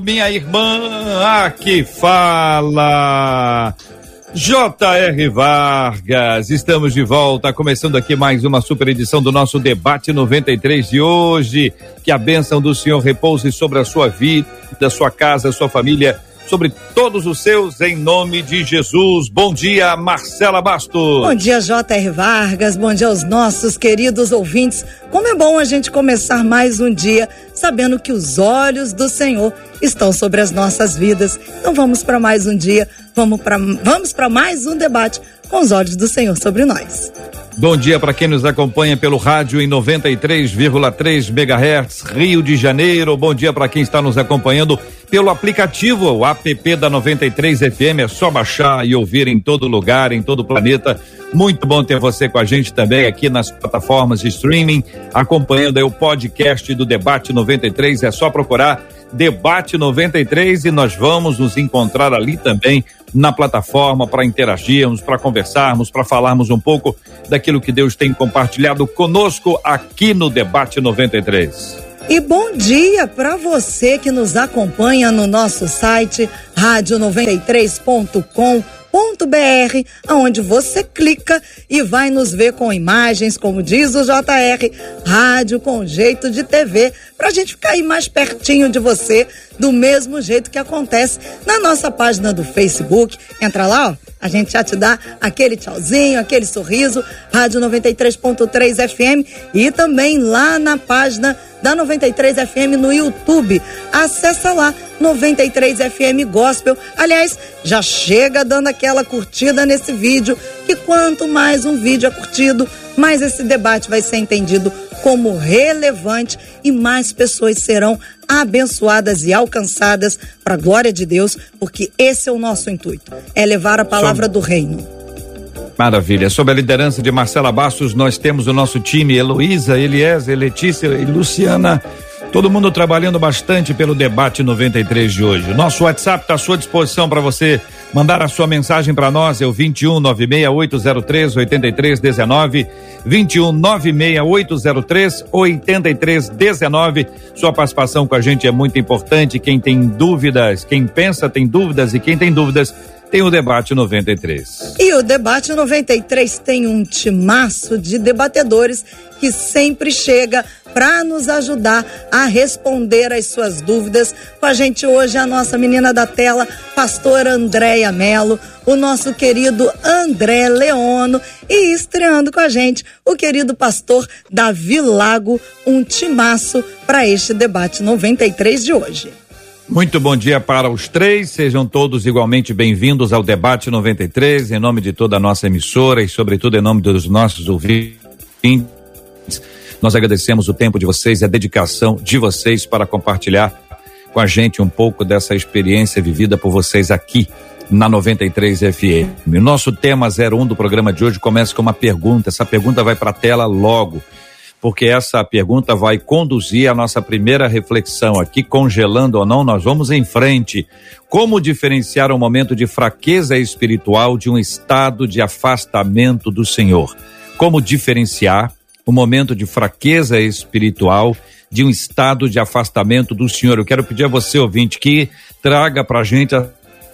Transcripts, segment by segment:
minha irmã. Aqui fala. J.R. Vargas, estamos de volta, começando aqui mais uma super edição do nosso debate 93 de hoje. Que a bênção do Senhor repouse sobre a sua vida, sua casa, sua família sobre todos os seus, em nome de Jesus. Bom dia, Marcela Bastos. Bom dia, J.R. Vargas. Bom dia aos nossos queridos ouvintes. Como é bom a gente começar mais um dia sabendo que os olhos do Senhor estão sobre as nossas vidas. Então vamos para mais um dia, vamos para vamos mais um debate com os olhos do Senhor sobre nós. Bom dia para quem nos acompanha pelo rádio em 93,3 MHz, Rio de Janeiro. Bom dia para quem está nos acompanhando pelo aplicativo, o app da 93 FM. É só baixar e ouvir em todo lugar, em todo o planeta. Muito bom ter você com a gente também aqui nas plataformas de streaming, acompanhando aí o podcast do Debate 93. É só procurar Debate 93 e nós vamos nos encontrar ali também na plataforma para interagirmos, para conversarmos, para falarmos um pouco daquilo que Deus tem compartilhado conosco aqui no Debate 93. E bom dia para você que nos acompanha no nosso site rádio93.com br aonde você clica e vai nos ver com imagens, como diz o JR, rádio com jeito de TV, para a gente ficar aí mais pertinho de você, do mesmo jeito que acontece na nossa página do Facebook. Entra lá, ó, a gente já te dá aquele tchauzinho, aquele sorriso, Rádio 93.3 FM e também lá na página da 93 FM no YouTube. Acessa lá 93 FM Gospel. Aliás, já chega dando aquela curtida nesse vídeo, que quanto mais um vídeo é curtido, mais esse debate vai ser entendido como relevante e mais pessoas serão abençoadas e alcançadas para a glória de Deus, porque esse é o nosso intuito, é levar a palavra do reino. Maravilha. Sob a liderança de Marcela Bastos, nós temos o nosso time Heloísa, Eliezer, Letícia e Luciana Todo mundo trabalhando bastante pelo debate 93 de hoje. Nosso WhatsApp está à sua disposição para você mandar a sua mensagem para nós. É o 21 96803 8319. 21 96803 8319. Sua participação com a gente é muito importante. Quem tem dúvidas, quem pensa tem dúvidas e quem tem dúvidas tem o debate 93. E o debate 93 tem um timaço de debatedores que sempre chega para nos ajudar a responder as suas dúvidas. Com a gente hoje a nossa menina da tela, pastora Andréia Melo, o nosso querido André Leono e estreando com a gente o querido pastor Davi Lago, um timaço para este debate 93 de hoje. Muito bom dia para os três, sejam todos igualmente bem-vindos ao Debate 93, em nome de toda a nossa emissora e, sobretudo, em nome dos nossos ouvintes. Nós agradecemos o tempo de vocês e a dedicação de vocês para compartilhar com a gente um pouco dessa experiência vivida por vocês aqui na 93 FM. Nosso tema 01 do programa de hoje começa com uma pergunta. Essa pergunta vai para a tela logo porque essa pergunta vai conduzir a nossa primeira reflexão aqui, congelando ou não, nós vamos em frente. Como diferenciar um momento de fraqueza espiritual de um estado de afastamento do Senhor? Como diferenciar um momento de fraqueza espiritual de um estado de afastamento do Senhor? Eu quero pedir a você, ouvinte, que traga para a gente a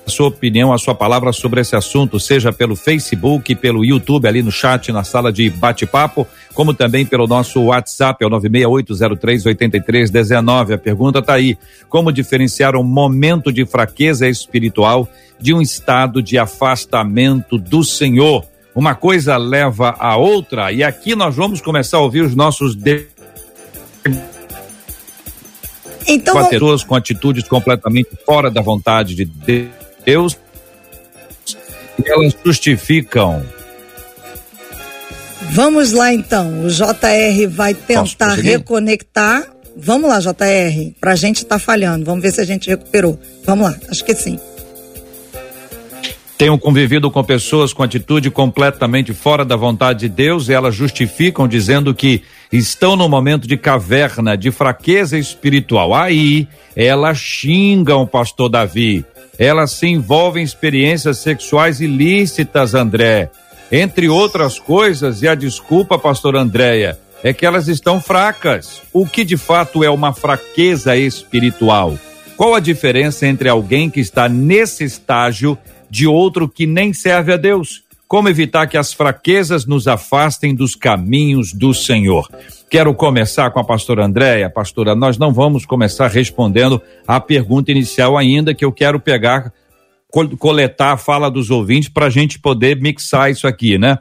a sua opinião, a sua palavra sobre esse assunto, seja pelo Facebook, pelo YouTube, ali no chat, na sala de bate-papo, como também pelo nosso WhatsApp, é o 968038319. A pergunta está aí: como diferenciar um momento de fraqueza espiritual de um estado de afastamento do Senhor? Uma coisa leva a outra, e aqui nós vamos começar a ouvir os nossos. Então, pessoas com atitudes completamente fora da vontade de Deus Deus e elas justificam. Vamos lá então. O JR vai tentar reconectar. Vamos lá, JR. Pra gente tá falhando. Vamos ver se a gente recuperou. Vamos lá, acho que sim. Tenho convivido com pessoas com atitude completamente fora da vontade de Deus e elas justificam dizendo que estão no momento de caverna, de fraqueza espiritual. Aí elas xingam o pastor Davi. Elas se envolvem em experiências sexuais ilícitas, André. Entre outras coisas, e a desculpa, pastor Andréia, é que elas estão fracas. O que de fato é uma fraqueza espiritual? Qual a diferença entre alguém que está nesse estágio de outro que nem serve a Deus? Como evitar que as fraquezas nos afastem dos caminhos do Senhor? Quero começar com a pastora Andréia. Pastora, nós não vamos começar respondendo a pergunta inicial ainda, que eu quero pegar, coletar a fala dos ouvintes para a gente poder mixar isso aqui, né?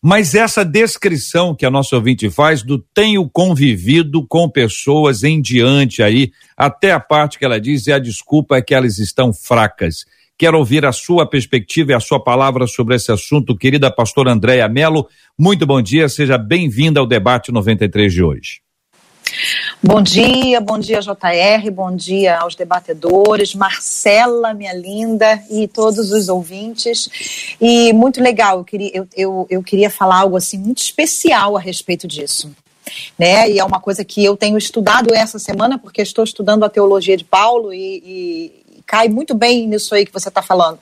Mas essa descrição que a nossa ouvinte faz do tenho convivido com pessoas em diante aí, até a parte que ela diz é a desculpa é que elas estão fracas. Quero ouvir a sua perspectiva e a sua palavra sobre esse assunto, querida pastora Andréia Melo. Muito bom dia, seja bem-vinda ao debate 93 de hoje. Bom dia, bom dia JR, bom dia aos debatedores, Marcela, minha linda, e todos os ouvintes. E muito legal, eu queria, eu, eu, eu queria falar algo assim muito especial a respeito disso. Né? E é uma coisa que eu tenho estudado essa semana, porque estou estudando a teologia de Paulo e, e, cai muito bem nisso aí que você está falando.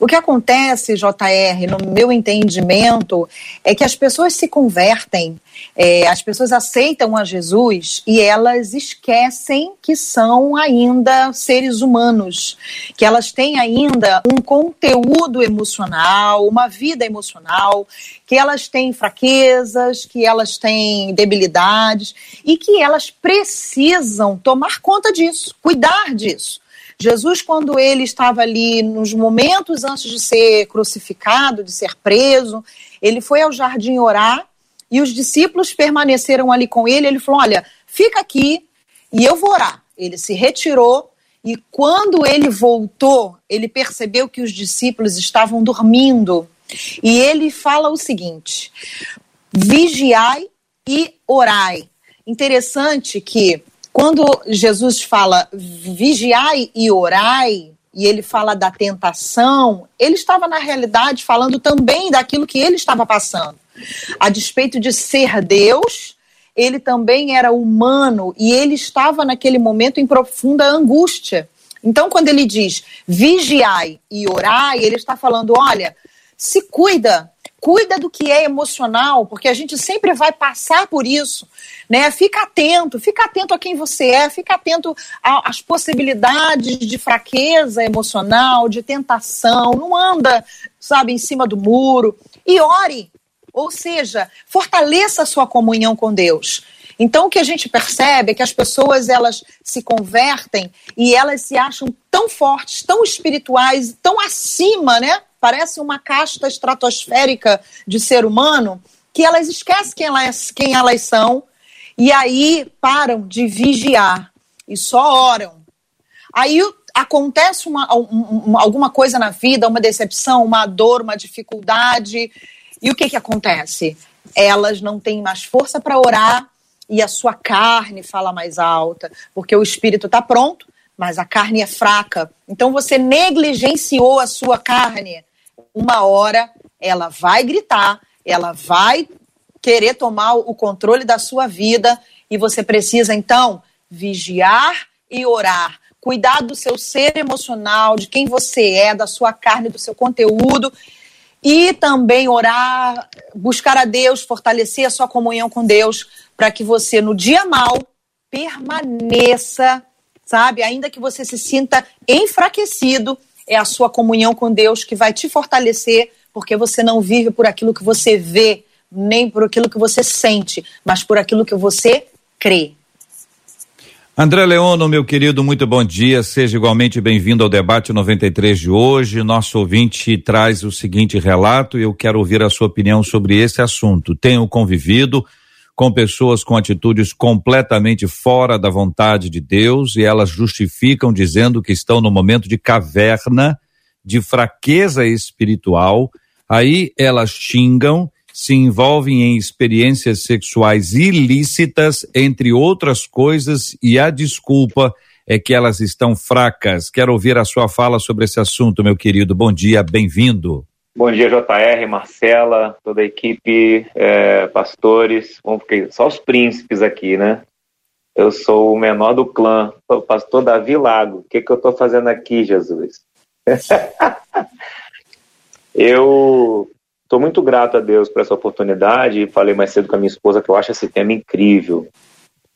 O que acontece, JR, no meu entendimento, é que as pessoas se convertem, é, as pessoas aceitam a Jesus e elas esquecem que são ainda seres humanos, que elas têm ainda um conteúdo emocional, uma vida emocional, que elas têm fraquezas, que elas têm debilidades e que elas precisam tomar conta disso, cuidar disso. Jesus, quando ele estava ali nos momentos antes de ser crucificado, de ser preso, ele foi ao jardim orar e os discípulos permaneceram ali com ele. Ele falou: Olha, fica aqui e eu vou orar. Ele se retirou e quando ele voltou, ele percebeu que os discípulos estavam dormindo. E ele fala o seguinte: vigiai e orai. Interessante que quando Jesus fala vigiai e orai, e ele fala da tentação, ele estava, na realidade, falando também daquilo que ele estava passando. A despeito de ser Deus, ele também era humano e ele estava naquele momento em profunda angústia. Então, quando ele diz vigiai e orai, ele está falando: olha, se cuida, cuida do que é emocional, porque a gente sempre vai passar por isso, né? Fica atento, fica atento a quem você é, fica atento às possibilidades de fraqueza emocional, de tentação, não anda, sabe, em cima do muro e ore. Ou seja, fortaleça a sua comunhão com Deus. Então o que a gente percebe é que as pessoas elas se convertem e elas se acham tão fortes, tão espirituais, tão acima, né? Parece uma casta estratosférica de ser humano, que elas esquecem quem elas, quem elas são e aí param de vigiar e só oram. Aí acontece uma, uma, alguma coisa na vida, uma decepção, uma dor, uma dificuldade, e o que, que acontece? Elas não têm mais força para orar e a sua carne fala mais alta, porque o espírito está pronto, mas a carne é fraca. Então você negligenciou a sua carne uma hora ela vai gritar, ela vai querer tomar o controle da sua vida e você precisa então vigiar e orar. Cuidar do seu ser emocional, de quem você é, da sua carne, do seu conteúdo e também orar, buscar a Deus, fortalecer a sua comunhão com Deus, para que você no dia mal permaneça, sabe? Ainda que você se sinta enfraquecido, é a sua comunhão com Deus que vai te fortalecer, porque você não vive por aquilo que você vê, nem por aquilo que você sente, mas por aquilo que você crê. André Leono, meu querido, muito bom dia. Seja igualmente bem-vindo ao debate 93 de hoje. Nosso ouvinte traz o seguinte relato e eu quero ouvir a sua opinião sobre esse assunto. Tenho convivido com pessoas com atitudes completamente fora da vontade de Deus e elas justificam dizendo que estão no momento de caverna, de fraqueza espiritual. Aí elas xingam, se envolvem em experiências sexuais ilícitas, entre outras coisas, e a desculpa é que elas estão fracas. Quero ouvir a sua fala sobre esse assunto, meu querido. Bom dia, bem-vindo. Bom dia, JR, Marcela, toda a equipe, é, pastores, vamos ficar só os príncipes aqui, né? Eu sou o menor do clã, o pastor Davi Lago. O que, que eu estou fazendo aqui, Jesus? eu estou muito grato a Deus por essa oportunidade. Falei mais cedo com a minha esposa que eu acho esse tema incrível,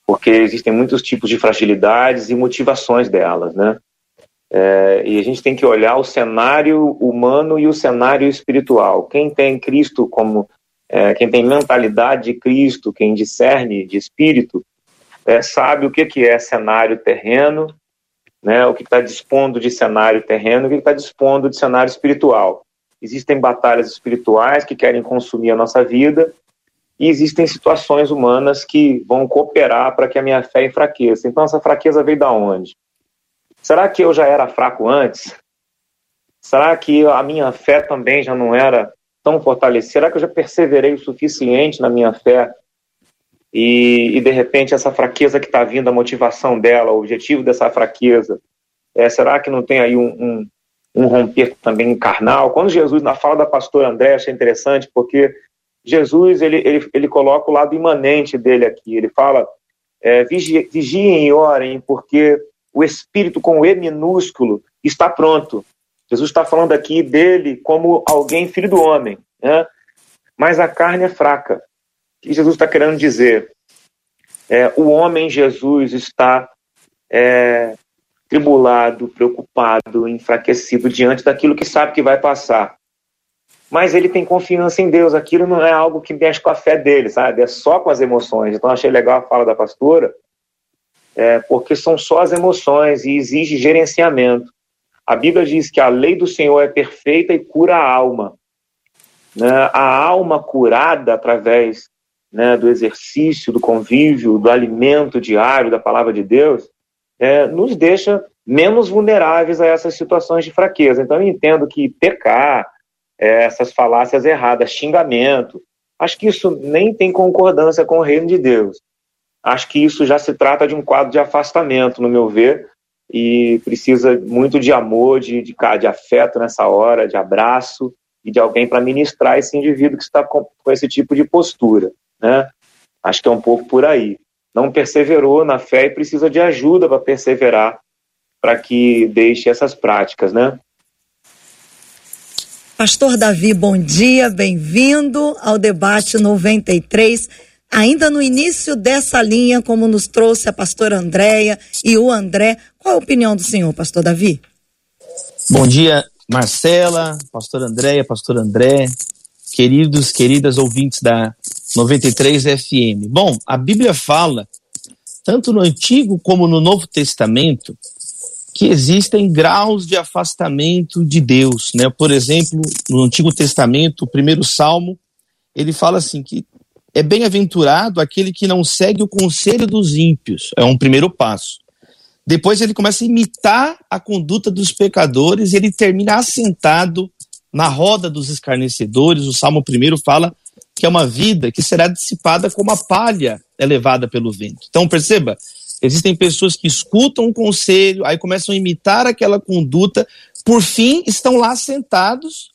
porque existem muitos tipos de fragilidades e motivações delas, né? É, e a gente tem que olhar o cenário humano e o cenário espiritual. Quem tem Cristo como, é, quem tem mentalidade de Cristo, quem discerne de espírito, é, sabe o que, que é cenário terreno, né, o que está dispondo de cenário terreno, o que está dispondo de cenário espiritual. Existem batalhas espirituais que querem consumir a nossa vida e existem situações humanas que vão cooperar para que a minha fé enfraqueça. Então, essa fraqueza veio da onde? Será que eu já era fraco antes? Será que a minha fé também já não era tão fortalecida? Será que eu já perseverei o suficiente na minha fé? E, e de repente essa fraqueza que está vindo, a motivação dela, o objetivo dessa fraqueza, é, será que não tem aí um, um, um romper também carnal? Quando Jesus, na fala da pastora André, achei interessante, porque Jesus ele, ele, ele coloca o lado imanente dele aqui. Ele fala: é, vigiem e orem, porque o espírito com E minúsculo está pronto. Jesus está falando aqui dele como alguém filho do homem, né? mas a carne é fraca. Que Jesus está querendo dizer? É, o homem Jesus está é, tribulado, preocupado, enfraquecido diante daquilo que sabe que vai passar. Mas ele tem confiança em Deus, aquilo não é algo que mexe com a fé dele, sabe? É só com as emoções. Então achei legal a fala da pastora, é, porque são só as emoções e exige gerenciamento. A Bíblia diz que a lei do Senhor é perfeita e cura a alma. Né? A alma curada através né, do exercício, do convívio, do alimento diário da palavra de Deus, é, nos deixa menos vulneráveis a essas situações de fraqueza. Então, eu entendo que pecar, é, essas falácias erradas, xingamento, acho que isso nem tem concordância com o reino de Deus acho que isso já se trata de um quadro de afastamento, no meu ver, e precisa muito de amor, de, de, de afeto nessa hora, de abraço e de alguém para ministrar esse indivíduo que está com, com esse tipo de postura. Né? Acho que é um pouco por aí. Não perseverou na fé e precisa de ajuda para perseverar, para que deixe essas práticas, né? Pastor Davi, bom dia, bem-vindo ao debate 93 Ainda no início dessa linha, como nos trouxe a pastora Andréia e o André, qual a opinião do senhor, pastor Davi? Bom dia, Marcela, pastor Andréia, pastor André, queridos, queridas ouvintes da 93 FM. Bom, a Bíblia fala, tanto no Antigo como no Novo Testamento, que existem graus de afastamento de Deus, né? Por exemplo, no Antigo Testamento, o primeiro salmo, ele fala assim que é bem-aventurado aquele que não segue o conselho dos ímpios. É um primeiro passo. Depois ele começa a imitar a conduta dos pecadores e ele termina assentado na roda dos escarnecedores. O Salmo 1 fala que é uma vida que será dissipada como a palha é levada pelo vento. Então, perceba, existem pessoas que escutam um conselho, aí começam a imitar aquela conduta, por fim estão lá sentados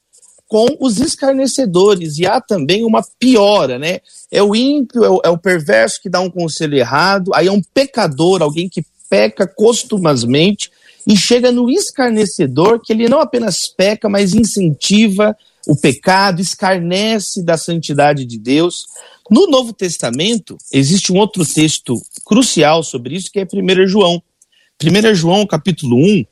com os escarnecedores. E há também uma piora, né? É o ímpio, é o, é o perverso que dá um conselho errado, aí é um pecador, alguém que peca costumazmente, e chega no escarnecedor, que ele não apenas peca, mas incentiva o pecado, escarnece da santidade de Deus. No Novo Testamento, existe um outro texto crucial sobre isso, que é 1 João. 1 João, capítulo 1,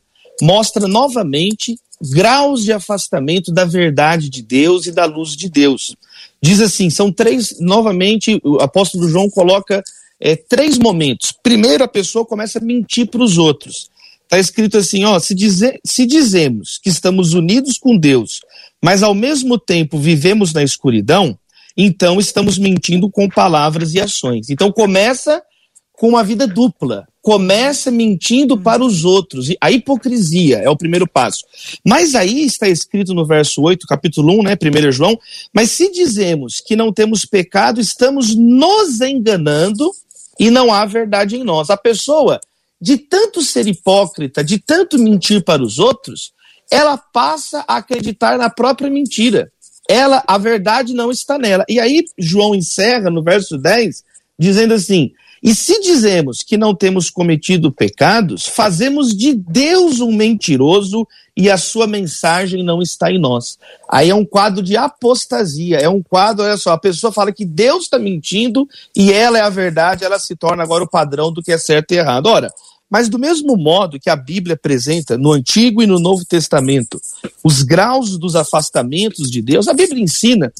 mostra novamente graus de afastamento da verdade de Deus e da luz de Deus. Diz assim: são três, novamente, o apóstolo João coloca é, três momentos. Primeiro, a pessoa começa a mentir para os outros. Está escrito assim: ó, se, dizer, se dizemos que estamos unidos com Deus, mas ao mesmo tempo vivemos na escuridão, então estamos mentindo com palavras e ações. Então começa com uma vida dupla. Começa mentindo para os outros. A hipocrisia é o primeiro passo. Mas aí está escrito no verso 8, capítulo 1, né, 1 João, mas se dizemos que não temos pecado, estamos nos enganando e não há verdade em nós. A pessoa de tanto ser hipócrita, de tanto mentir para os outros, ela passa a acreditar na própria mentira. Ela, a verdade não está nela. E aí João encerra no verso 10 dizendo assim: "E se dizemos que não temos cometido pecados, fazemos de Deus um mentiroso e a sua mensagem não está em nós. Aí é um quadro de apostasia, é um quadro, olha só, a pessoa fala que Deus está mentindo e ela é a verdade, ela se torna agora o padrão do que é certo e errado. Ora, mas do mesmo modo que a Bíblia apresenta no Antigo e no Novo Testamento os graus dos afastamentos de Deus, a Bíblia ensina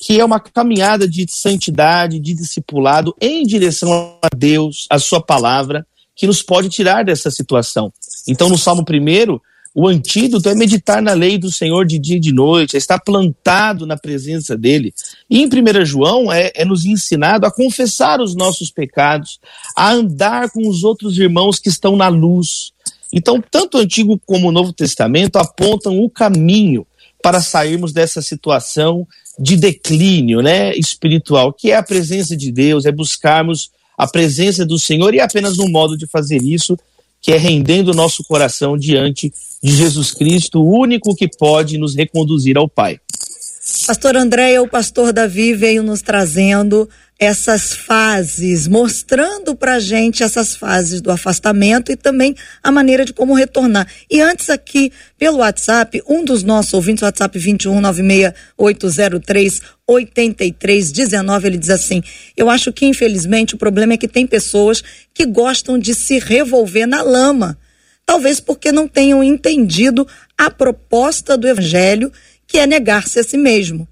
que é uma caminhada de santidade, de discipulado em direção a Deus, a sua palavra, que nos pode tirar dessa situação. Então, no Salmo 1, o antídoto é meditar na lei do Senhor de dia e de noite, é estar plantado na presença dele. E em 1 João é, é nos ensinado a confessar os nossos pecados, a andar com os outros irmãos que estão na luz. Então, tanto o Antigo como o Novo Testamento apontam o caminho para sairmos dessa situação de declínio né, espiritual, que é a presença de Deus, é buscarmos a presença do Senhor, e é apenas um modo de fazer isso que é rendendo o nosso coração diante de Jesus Cristo, o único que pode nos reconduzir ao Pai. Pastor André, o pastor Davi veio nos trazendo essas fases, mostrando para gente essas fases do afastamento e também a maneira de como retornar. E antes aqui, pelo WhatsApp, um dos nossos ouvintes, WhatsApp 2196803 8319, ele diz assim: Eu acho que infelizmente o problema é que tem pessoas que gostam de se revolver na lama. Talvez porque não tenham entendido a proposta do evangelho, que é negar-se a si mesmo.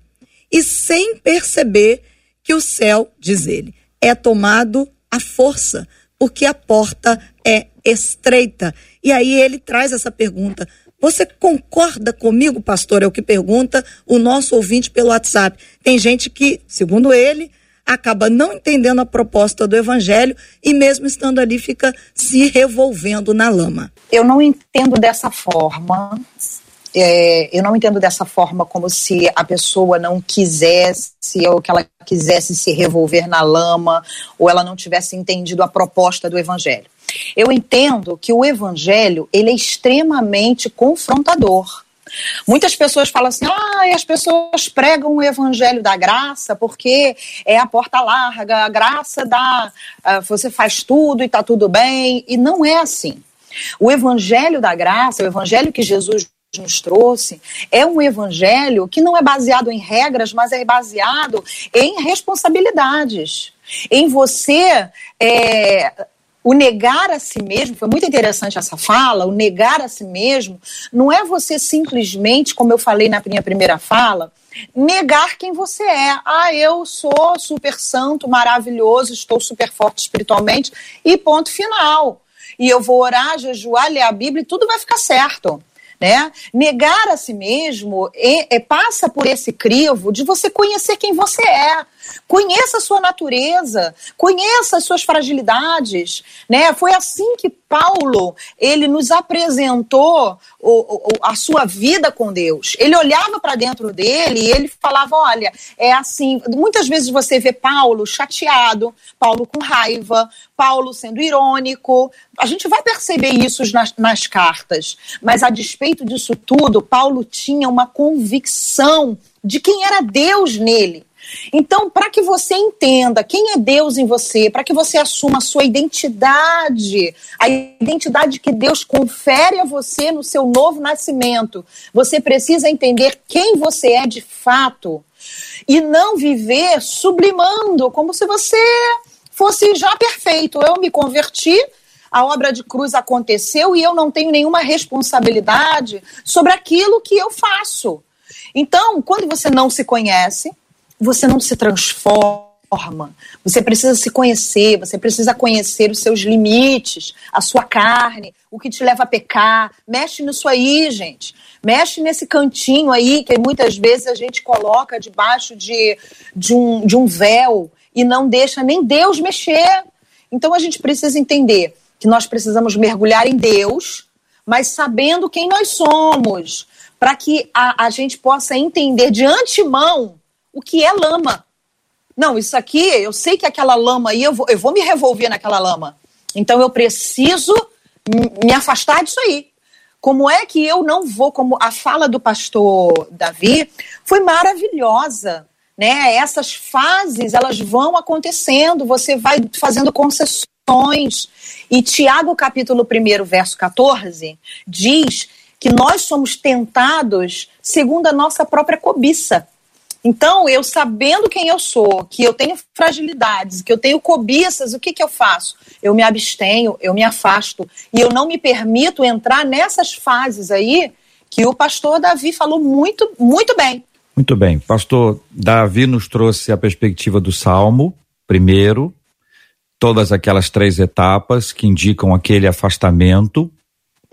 E sem perceber que o céu, diz ele, é tomado à força, porque a porta é estreita. E aí ele traz essa pergunta: você concorda comigo, pastor? É o que pergunta o nosso ouvinte pelo WhatsApp. Tem gente que, segundo ele, acaba não entendendo a proposta do evangelho e mesmo estando ali fica se revolvendo na lama. Eu não entendo dessa forma. É, eu não entendo dessa forma como se a pessoa não quisesse ou que ela quisesse se revolver na lama ou ela não tivesse entendido a proposta do evangelho. Eu entendo que o evangelho ele é extremamente confrontador. Muitas pessoas falam assim: ah, as pessoas pregam o evangelho da graça porque é a porta larga, a graça dá, uh, você faz tudo e está tudo bem. E não é assim. O evangelho da graça, o evangelho que Jesus nos trouxe é um evangelho que não é baseado em regras, mas é baseado em responsabilidades. Em você. É, o negar a si mesmo, foi muito interessante essa fala, o negar a si mesmo, não é você simplesmente, como eu falei na minha primeira fala, negar quem você é. Ah, eu sou super santo, maravilhoso, estou super forte espiritualmente, e ponto final. E eu vou orar, jejuar, ler a Bíblia e tudo vai ficar certo né? Negar a si mesmo é, é, passa por esse crivo de você conhecer quem você é, conheça a sua natureza, conheça as suas fragilidades, né? Foi assim que Paulo ele nos apresentou o, o, a sua vida com Deus. Ele olhava para dentro dele e ele falava: olha, é assim. Muitas vezes você vê Paulo chateado, Paulo com raiva, Paulo sendo irônico. A gente vai perceber isso nas, nas cartas. Mas a despeito disso tudo, Paulo tinha uma convicção de quem era Deus nele. Então, para que você entenda quem é Deus em você, para que você assuma a sua identidade, a identidade que Deus confere a você no seu novo nascimento, você precisa entender quem você é de fato e não viver sublimando como se você fosse já perfeito. Eu me converti, a obra de cruz aconteceu e eu não tenho nenhuma responsabilidade sobre aquilo que eu faço. Então, quando você não se conhece, você não se transforma. Você precisa se conhecer, você precisa conhecer os seus limites, a sua carne, o que te leva a pecar. Mexe nisso aí, gente. Mexe nesse cantinho aí que muitas vezes a gente coloca debaixo de, de, um, de um véu e não deixa nem Deus mexer. Então a gente precisa entender que nós precisamos mergulhar em Deus, mas sabendo quem nós somos, para que a, a gente possa entender de antemão o que é lama. Não, isso aqui, eu sei que aquela lama aí, eu vou, eu vou me revolver naquela lama. Então eu preciso me afastar disso aí. Como é que eu não vou, como a fala do pastor Davi foi maravilhosa, né? Essas fases, elas vão acontecendo, você vai fazendo concessões. E Tiago capítulo 1, verso 14, diz que nós somos tentados segundo a nossa própria cobiça. Então, eu sabendo quem eu sou, que eu tenho fragilidades, que eu tenho cobiças, o que, que eu faço? Eu me abstenho, eu me afasto e eu não me permito entrar nessas fases aí que o pastor Davi falou muito, muito bem. Muito bem. Pastor Davi nos trouxe a perspectiva do Salmo, primeiro, todas aquelas três etapas que indicam aquele afastamento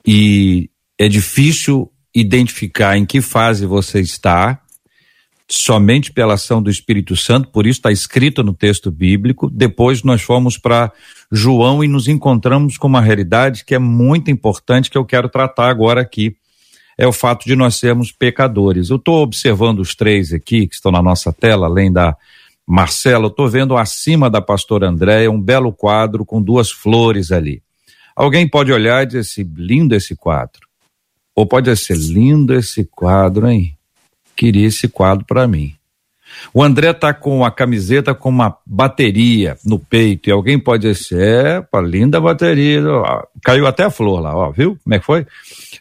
e é difícil identificar em que fase você está somente pela ação do Espírito Santo, por isso está escrito no texto bíblico. Depois nós fomos para João e nos encontramos com uma realidade que é muito importante que eu quero tratar agora aqui. É o fato de nós sermos pecadores. Eu estou observando os três aqui que estão na nossa tela, além da Marcela, eu estou vendo acima da pastora Andréia um belo quadro com duas flores ali. Alguém pode olhar e dizer assim, lindo esse quadro. Ou pode ser lindo esse quadro, hein? Queria esse quadro para mim. O André tá com a camiseta com uma bateria no peito e alguém pode dizer, é, linda bateria, caiu até a flor lá, ó, viu? Como é que foi?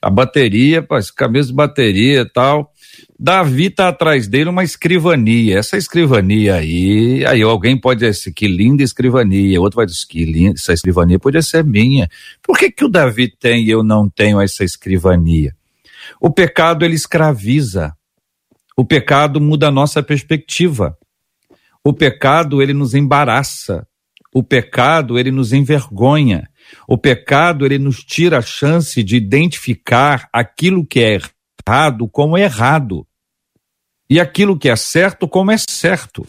A bateria, camisa de bateria e tal. Davi tá atrás dele uma escrivania. Essa escrivania aí, aí alguém pode dizer que linda escrivania, outro vai dizer que linda, essa escrivania podia ser minha. Por que que o Davi tem e eu não tenho essa escrivania? O pecado ele escraviza. O pecado muda a nossa perspectiva. O pecado, ele nos embaraça. O pecado, ele nos envergonha. O pecado, ele nos tira a chance de identificar aquilo que é errado como errado. E aquilo que é certo como é certo.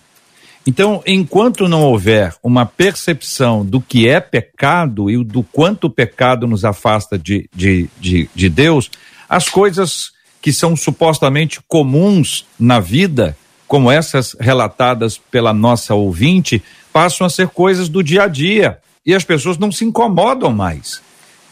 Então, enquanto não houver uma percepção do que é pecado e do quanto o pecado nos afasta de, de, de, de Deus, as coisas que são supostamente comuns na vida, como essas relatadas pela nossa ouvinte, passam a ser coisas do dia a dia e as pessoas não se incomodam mais.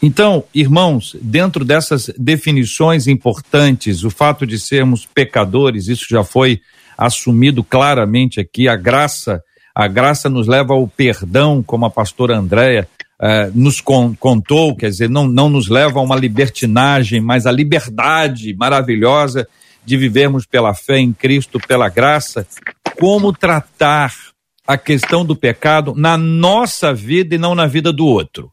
Então, irmãos, dentro dessas definições importantes, o fato de sermos pecadores, isso já foi assumido claramente aqui, a graça, a graça nos leva ao perdão, como a pastora Andréia eh, nos con contou, quer dizer, não, não nos leva a uma libertinagem, mas a liberdade maravilhosa de vivermos pela fé em Cristo, pela graça, como tratar a questão do pecado na nossa vida e não na vida do outro.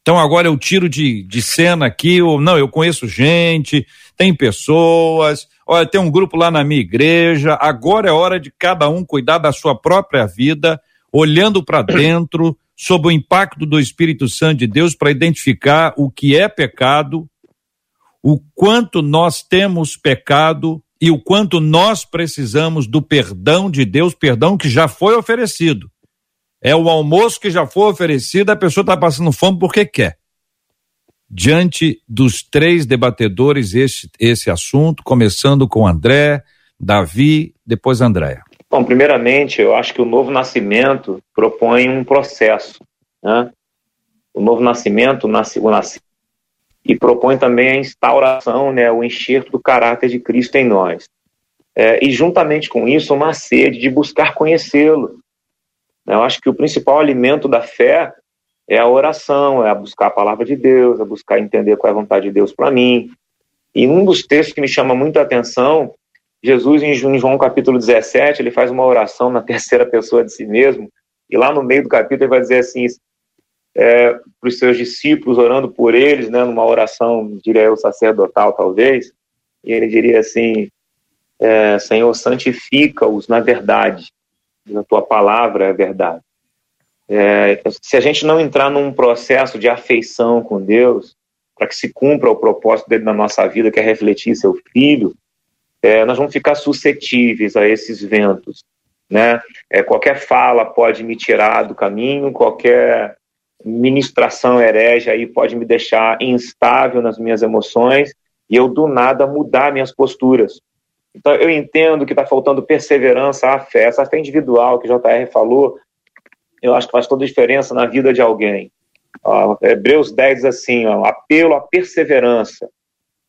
Então agora eu tiro de, de cena aqui, ou não, eu conheço gente, tem pessoas, olha, tem um grupo lá na minha igreja, agora é hora de cada um cuidar da sua própria vida, olhando para dentro, sob o impacto do Espírito Santo de Deus para identificar o que é pecado, o quanto nós temos pecado e o quanto nós precisamos do perdão de Deus, perdão que já foi oferecido. É o almoço que já foi oferecido, a pessoa está passando fome porque quer. Diante dos três debatedores, esse, esse assunto, começando com André, Davi, depois Andréa. Bom, primeiramente, eu acho que o novo nascimento propõe um processo. Né? O novo nascimento, nasce, o e propõe também a instauração, né, o enxerto do caráter de Cristo em nós. É, e juntamente com isso, uma sede de buscar conhecê-lo. Eu acho que o principal alimento da fé é a oração, é a buscar a palavra de Deus, é buscar entender qual é a vontade de Deus para mim. E um dos textos que me chama muito a atenção Jesus, em João capítulo 17, ele faz uma oração na terceira pessoa de si mesmo, e lá no meio do capítulo ele vai dizer assim, é, para os seus discípulos, orando por eles, né, numa oração, diria eu, sacerdotal talvez, e ele diria assim, é, Senhor, santifica-os na verdade, a tua palavra é verdade. É, se a gente não entrar num processo de afeição com Deus, para que se cumpra o propósito dele na nossa vida, que é refletir seu filho, é, nós vamos ficar suscetíveis a esses ventos. Né? É, qualquer fala pode me tirar do caminho, qualquer ministração herege aí pode me deixar instável nas minhas emoções e eu do nada mudar minhas posturas. Então eu entendo que está faltando perseverança à fé, essa fé individual que o JR falou, eu acho que faz toda a diferença na vida de alguém. Ó, Hebreus 10 diz assim, ó, apelo à perseverança.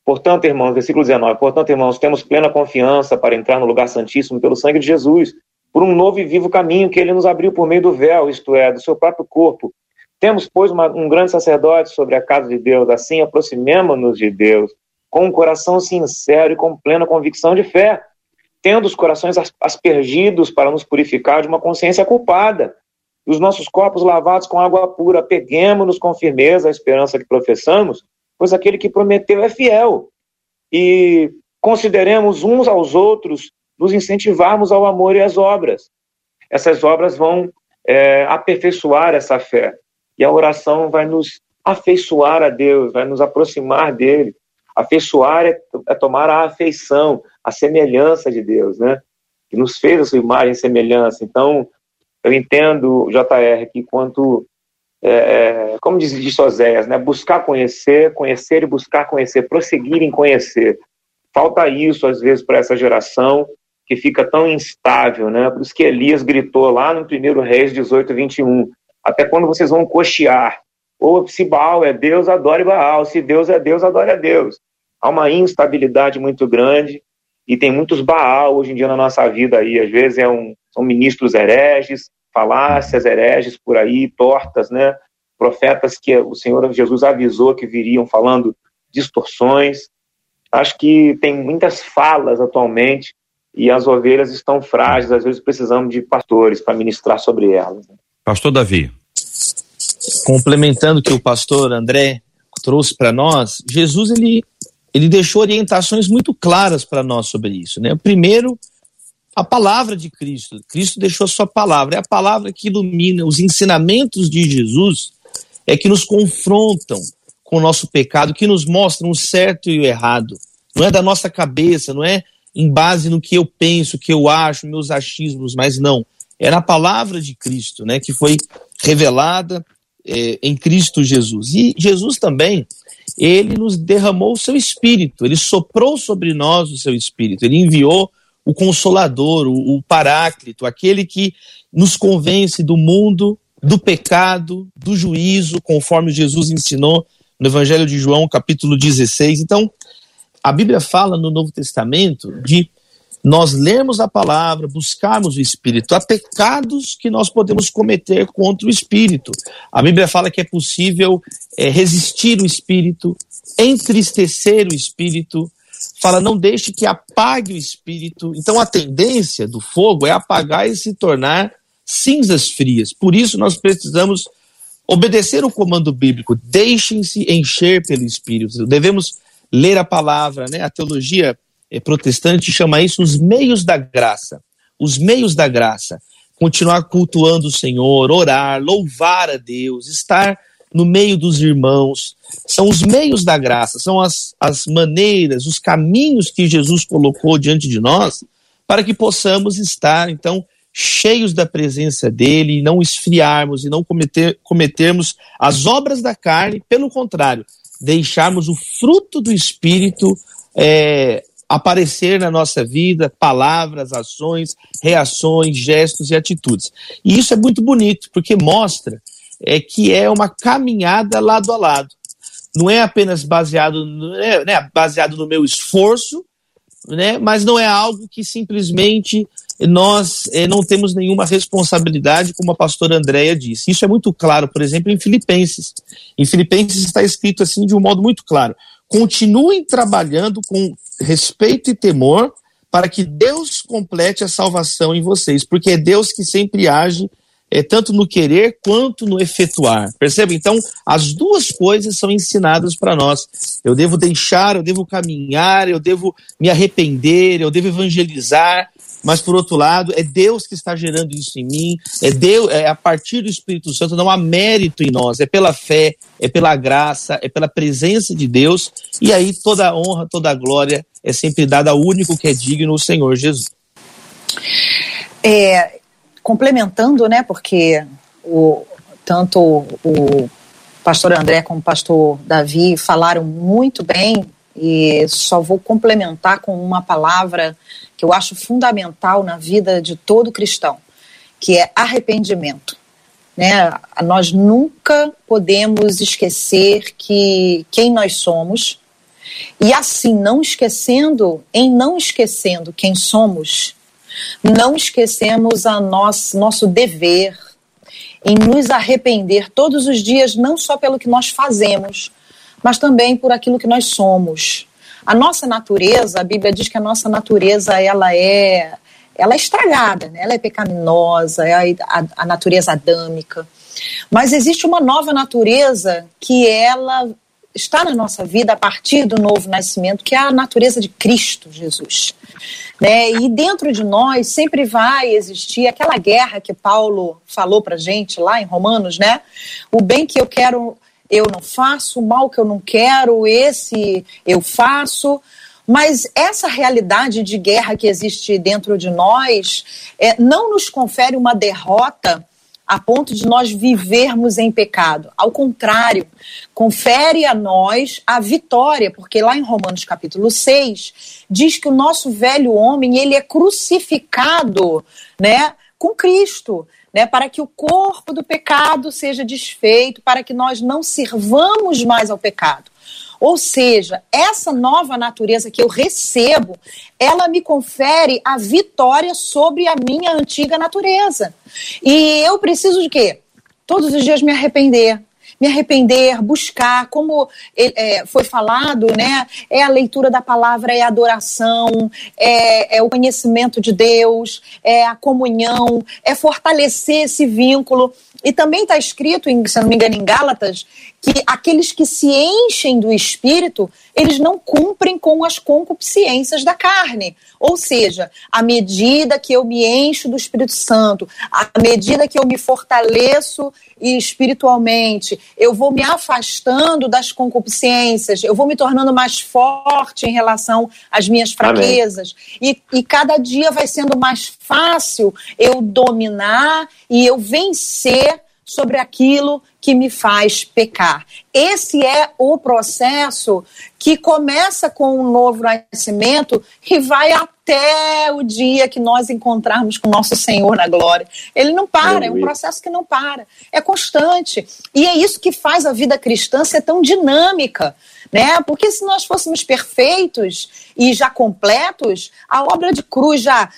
Portanto, irmãos, versículo 19, portanto, irmãos, temos plena confiança para entrar no lugar santíssimo pelo sangue de Jesus, por um novo e vivo caminho que ele nos abriu por meio do véu, isto é, do seu próprio corpo. Temos, pois, uma, um grande sacerdote sobre a casa de Deus, assim aproximemo-nos de Deus, com um coração sincero e com plena convicção de fé, tendo os corações aspergidos para nos purificar de uma consciência culpada, os nossos corpos lavados com água pura, peguemos-nos com firmeza a esperança que professamos, pois aquele que prometeu é fiel. E consideremos uns aos outros nos incentivarmos ao amor e às obras. Essas obras vão é, aperfeiçoar essa fé. E a oração vai nos afeiçoar a Deus, vai nos aproximar dele. Afeiçoar é, é tomar a afeição, a semelhança de Deus, né? Que nos fez a sua imagem e semelhança. Então, eu entendo, JR, que quanto, é, é, como diz, diz Oséias, né? Buscar conhecer, conhecer e buscar conhecer, prosseguir em conhecer. Falta isso, às vezes, para essa geração que fica tão instável, né? Por isso que Elias gritou lá no 1 Reis 18, 21, até quando vocês vão cochear? Ou se Baal é Deus, adore Baal, se Deus é Deus, adore a Deus. Há uma instabilidade muito grande e tem muitos Baal hoje em dia na nossa vida aí, às vezes é um, são ministros hereges, falácias hereges por aí, tortas, né? Profetas que o Senhor Jesus avisou que viriam falando distorções. Acho que tem muitas falas atualmente e as ovelhas estão frágeis, às vezes precisamos de pastores para ministrar sobre elas. Pastor Davi. Complementando o que o pastor André trouxe para nós, Jesus ele, ele deixou orientações muito claras para nós sobre isso. Né? Primeiro, a palavra de Cristo. Cristo deixou a sua palavra. É a palavra que ilumina os ensinamentos de Jesus, é que nos confrontam com o nosso pecado, que nos mostram o certo e o errado. Não é da nossa cabeça, não é em base no que eu penso, que eu acho, meus achismos, mas não. É na palavra de Cristo, né, que foi revelada é, em Cristo Jesus. E Jesus também, ele nos derramou o seu espírito, ele soprou sobre nós o seu espírito, ele enviou o consolador, o, o paráclito, aquele que nos convence do mundo, do pecado, do juízo, conforme Jesus ensinou no Evangelho de João, capítulo 16. Então, a Bíblia fala no Novo Testamento de nós lermos a palavra, buscarmos o Espírito. Há pecados que nós podemos cometer contra o Espírito. A Bíblia fala que é possível é, resistir o Espírito, entristecer o Espírito. Fala, não deixe que apague o Espírito. Então a tendência do fogo é apagar e se tornar cinzas frias. Por isso nós precisamos obedecer o comando bíblico. Deixem-se encher pelo Espírito. Devemos ler a palavra, né? A teologia eh, protestante chama isso os meios da graça. Os meios da graça. Continuar cultuando o Senhor, orar, louvar a Deus, estar no meio dos irmãos. São os meios da graça, são as, as maneiras, os caminhos que Jesus colocou diante de nós para que possamos estar, então, cheios da presença dele e não esfriarmos e não cometer, cometermos as obras da carne, pelo contrário, deixarmos o fruto do Espírito é, aparecer na nossa vida, palavras, ações, reações, gestos e atitudes. E isso é muito bonito, porque mostra é, que é uma caminhada lado a lado. Não é apenas baseado, é, né, baseado no meu esforço, né, mas não é algo que simplesmente nós é, não temos nenhuma responsabilidade, como a pastora Andréia disse. Isso é muito claro, por exemplo, em Filipenses. Em Filipenses está escrito assim de um modo muito claro: continuem trabalhando com respeito e temor para que Deus complete a salvação em vocês, porque é Deus que sempre age é, tanto no querer quanto no efetuar. Percebe? Então, as duas coisas são ensinadas para nós. Eu devo deixar, eu devo caminhar, eu devo me arrepender, eu devo evangelizar, mas por outro lado, é Deus que está gerando isso em mim, é Deus, é a partir do Espírito Santo, não há mérito em nós, é pela fé, é pela graça, é pela presença de Deus, e aí toda a honra, toda a glória é sempre dada ao único que é digno, o Senhor Jesus. É, complementando, né, porque o, tanto o pastor André como o pastor Davi falaram muito bem, e só vou complementar com uma palavra que eu acho fundamental na vida de todo cristão, que é arrependimento. né? Nós nunca podemos esquecer que quem nós somos e assim não esquecendo, em não esquecendo quem somos, não esquecemos a nosso, nosso dever em nos arrepender todos os dias, não só pelo que nós fazemos, mas também por aquilo que nós somos. A nossa natureza, a Bíblia diz que a nossa natureza ela é ela é estragada, né? ela é pecaminosa, é a, a, a natureza adâmica. Mas existe uma nova natureza que ela está na nossa vida a partir do novo nascimento, que é a natureza de Cristo Jesus. Né? E dentro de nós sempre vai existir aquela guerra que Paulo falou para gente lá em Romanos, né? O bem que eu quero eu não faço, o mal que eu não quero, esse eu faço. Mas essa realidade de guerra que existe dentro de nós é, não nos confere uma derrota a ponto de nós vivermos em pecado. Ao contrário, confere a nós a vitória, porque lá em Romanos capítulo 6 diz que o nosso velho homem, ele é crucificado, né, com Cristo. Né, para que o corpo do pecado seja desfeito, para que nós não sirvamos mais ao pecado. Ou seja, essa nova natureza que eu recebo, ela me confere a vitória sobre a minha antiga natureza. E eu preciso de quê? Todos os dias me arrepender, me arrepender, buscar, como é, foi falado, né? É a leitura da palavra, é a adoração, é, é o conhecimento de Deus, é a comunhão, é fortalecer esse vínculo. E também está escrito, em, se não me engano, em Gálatas, que aqueles que se enchem do espírito, eles não cumprem com as concupiscências da carne. Ou seja, à medida que eu me encho do Espírito Santo, à medida que eu me fortaleço espiritualmente, eu vou me afastando das concupiscências, eu vou me tornando mais forte em relação às minhas fraquezas. E, e cada dia vai sendo mais fácil eu dominar e eu vencer sobre aquilo que me faz pecar. Esse é o processo que começa com o novo nascimento e vai até o dia que nós encontrarmos com nosso Senhor na glória. Ele não para, é um processo que não para, é constante. E é isso que faz a vida cristã ser tão dinâmica. Né? Porque se nós fôssemos perfeitos e já completos, a obra de cruz já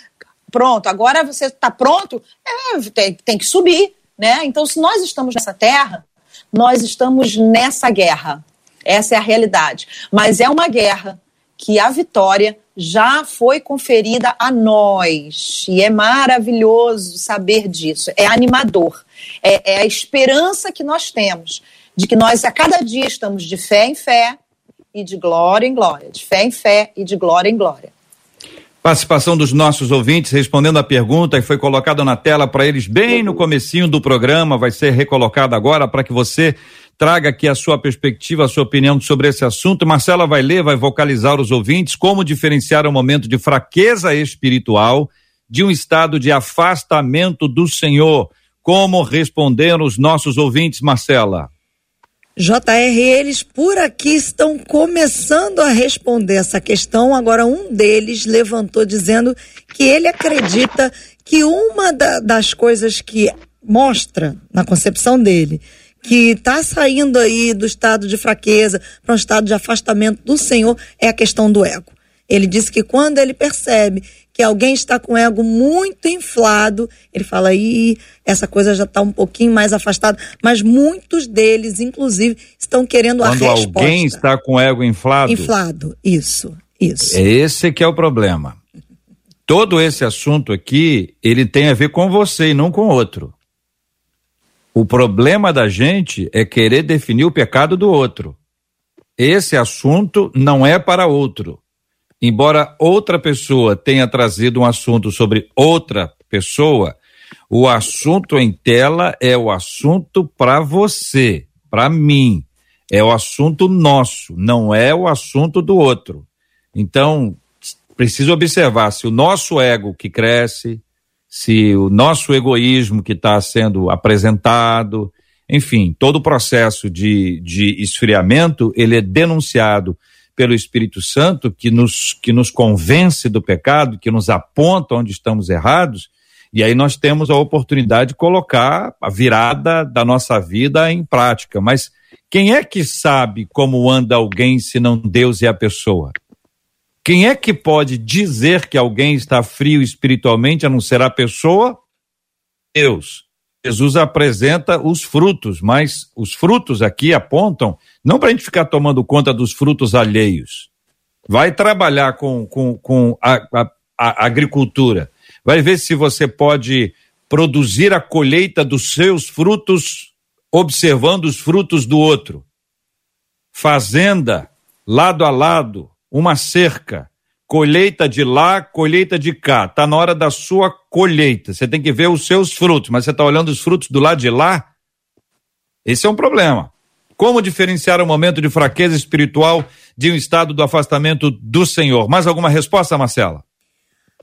pronto, agora você está pronto, é, tem, tem que subir. Né? Então, se nós estamos nessa terra, nós estamos nessa guerra. Essa é a realidade. Mas é uma guerra que a vitória já foi conferida a nós. E é maravilhoso saber disso. É animador. É, é, a esperança que nós temos de que nós a cada dia estamos de fé em fé e de glória em glória, de fé em fé e de glória em glória. Participação dos nossos ouvintes respondendo a pergunta que foi colocada na tela para eles bem no comecinho do programa, vai ser recolocada agora para que você traga aqui a sua perspectiva, a sua opinião sobre esse assunto. Marcela vai ler, vai vocalizar os ouvintes como diferenciar um momento de fraqueza espiritual de um estado de afastamento do Senhor. Como responderam os nossos ouvintes, Marcela? JR, eles por aqui estão começando a responder essa questão. Agora, um deles levantou dizendo que ele acredita que uma da, das coisas que mostra na concepção dele que está saindo aí do estado de fraqueza para um estado de afastamento do Senhor é a questão do ego. Ele disse que quando ele percebe que alguém está com o ego muito inflado, ele fala aí, essa coisa já está um pouquinho mais afastada, mas muitos deles, inclusive, estão querendo Quando a resposta. alguém está com o ego inflado? Inflado, isso, isso. É esse que é o problema. Todo esse assunto aqui, ele tem a ver com você e não com outro. O problema da gente é querer definir o pecado do outro. Esse assunto não é para outro embora outra pessoa tenha trazido um assunto sobre outra pessoa, o assunto em tela é o assunto para você, para mim. É o assunto nosso, não é o assunto do outro. Então, preciso observar se o nosso ego que cresce, se o nosso egoísmo que está sendo apresentado, enfim, todo o processo de, de esfriamento, ele é denunciado pelo Espírito Santo, que nos, que nos convence do pecado, que nos aponta onde estamos errados, E aí nós temos a oportunidade de colocar a virada da nossa vida em prática. Mas quem é que sabe como anda alguém se não Deus e a pessoa? Quem é que pode dizer que alguém está frio espiritualmente a não ser a pessoa? Deus. Jesus apresenta os frutos, mas os frutos aqui apontam não para a gente ficar tomando conta dos frutos alheios. Vai trabalhar com, com, com a, a, a agricultura vai ver se você pode produzir a colheita dos seus frutos observando os frutos do outro. Fazenda, lado a lado, uma cerca, colheita de lá, colheita de cá. Está na hora da sua colheita. Você tem que ver os seus frutos, mas você está olhando os frutos do lado de lá? Esse é um problema. Como diferenciar o momento de fraqueza espiritual de um estado do afastamento do Senhor? Mais alguma resposta, Marcela?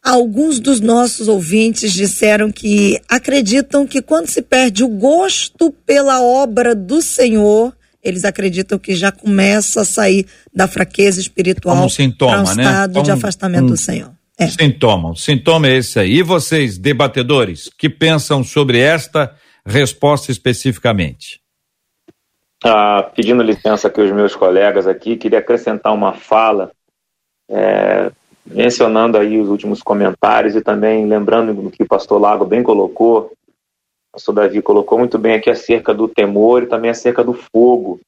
Alguns dos nossos ouvintes disseram que acreditam que quando se perde o gosto pela obra do Senhor, eles acreditam que já começa a sair da fraqueza espiritual Como um sintoma, para um né? estado Como de afastamento um, do Senhor. É. Sintoma, o sintoma é esse aí. E vocês, debatedores, que pensam sobre esta resposta especificamente? Ah, pedindo licença aqui aos meus colegas aqui, queria acrescentar uma fala é, mencionando aí os últimos comentários e também lembrando do que o pastor Lago bem colocou, pastor Davi colocou muito bem aqui acerca do temor e também acerca do fogo.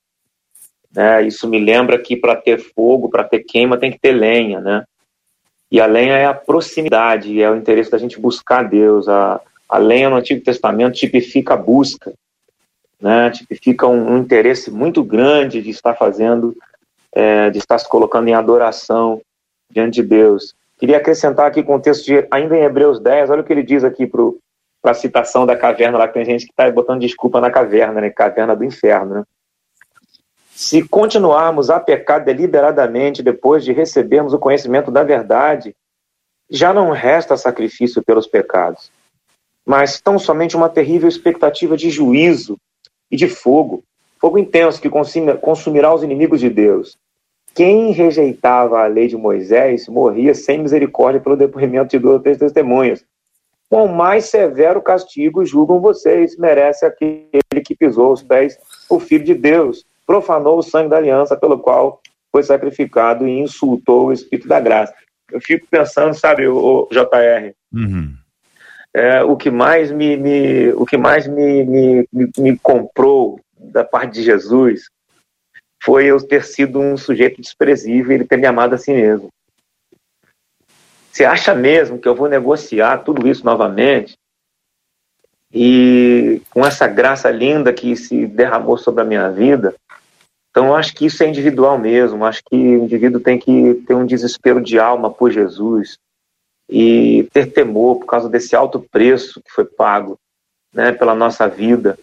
Né? Isso me lembra que para ter fogo, para ter queima, tem que ter lenha, né? E a lenha é a proximidade, é o interesse da gente buscar Deus. A, a lenha no Antigo Testamento tipifica a busca, né? tipifica um, um interesse muito grande de estar fazendo, é, de estar se colocando em adoração diante de Deus. Queria acrescentar aqui com o texto de, ainda em Hebreus 10, olha o que ele diz aqui para a citação da caverna, lá que tem gente que está botando desculpa na caverna, né? Caverna do inferno, né? Se continuarmos a pecar deliberadamente depois de recebermos o conhecimento da verdade, já não resta sacrifício pelos pecados, mas tão somente uma terrível expectativa de juízo e de fogo, fogo intenso que consumirá os inimigos de Deus. Quem rejeitava a lei de Moisés morria sem misericórdia pelo depoimento de duas testemunhas. Com mais severo castigo julgam vocês, merece aquele que pisou os pés, o Filho de Deus, profanou o sangue da aliança pelo qual foi sacrificado e insultou o Espírito da graça. Eu fico pensando, sabe, o, JR, uhum. é, o que mais me, me o que mais me, me, me, me comprou da parte de Jesus foi eu ter sido um sujeito desprezível e ele ter me amado assim mesmo. Você acha mesmo que eu vou negociar tudo isso novamente? E com essa graça linda que se derramou sobre a minha vida, então eu acho que isso é individual mesmo. Acho que o indivíduo tem que ter um desespero de alma por Jesus e ter temor por causa desse alto preço que foi pago, né, pela nossa vida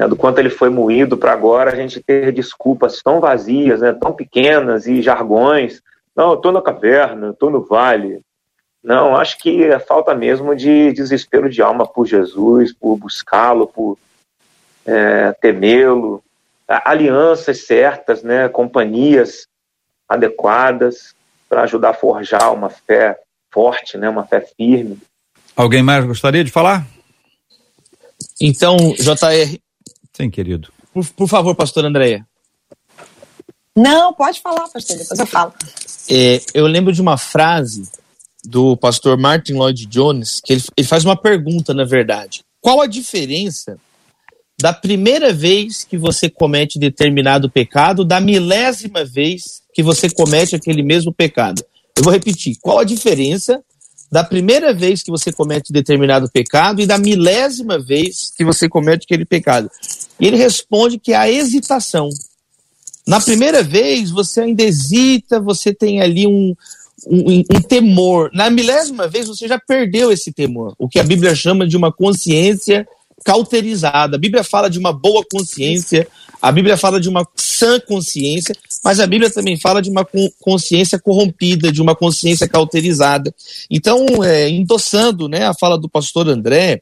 né, do quanto ele foi moído para agora a gente ter desculpas tão vazias, né, tão pequenas e jargões. Não, eu estou na caverna, estou no vale. Não, acho que é falta mesmo de desespero de alma por Jesus, por buscá-lo, por é, temê-lo, alianças certas, né, companhias adequadas para ajudar a forjar uma fé forte, né, uma fé firme. Alguém mais gostaria de falar? Então, JR, Sim, querido. Por, por favor, pastor Andréia. Não, pode falar, pastor, depois eu falo. É, eu lembro de uma frase do pastor Martin Lloyd Jones, que ele, ele faz uma pergunta, na verdade. Qual a diferença da primeira vez que você comete determinado pecado da milésima vez que você comete aquele mesmo pecado? Eu vou repetir. Qual a diferença da primeira vez que você comete determinado pecado e da milésima vez que você comete aquele pecado. E ele responde que é a hesitação. Na primeira vez, você ainda hesita, você tem ali um, um, um, temor. Na milésima vez, você já perdeu esse temor, o que a Bíblia chama de uma consciência cauterizada. A Bíblia fala de uma boa consciência, a Bíblia fala de uma sã consciência, mas a Bíblia também fala de uma consciência corrompida, de uma consciência cauterizada. Então, é, endossando né, a fala do pastor André,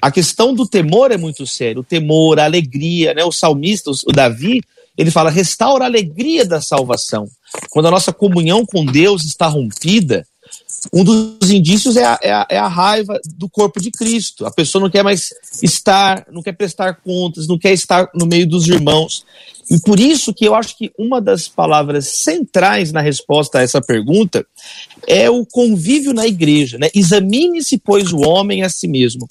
a questão do temor é muito sério. O temor, a alegria, né? O salmista, o Davi, ele fala: restaura a alegria da salvação. Quando a nossa comunhão com Deus está rompida, Um dos indícios é a, é, a, é a, raiva do corpo de Cristo. A pessoa não quer mais estar, não quer prestar contas, não quer estar no meio dos irmãos. E por isso que eu acho que uma das palavras centrais na resposta a essa pergunta é o convívio na igreja. Né? Examine-se, pois, o homem a si mesmo.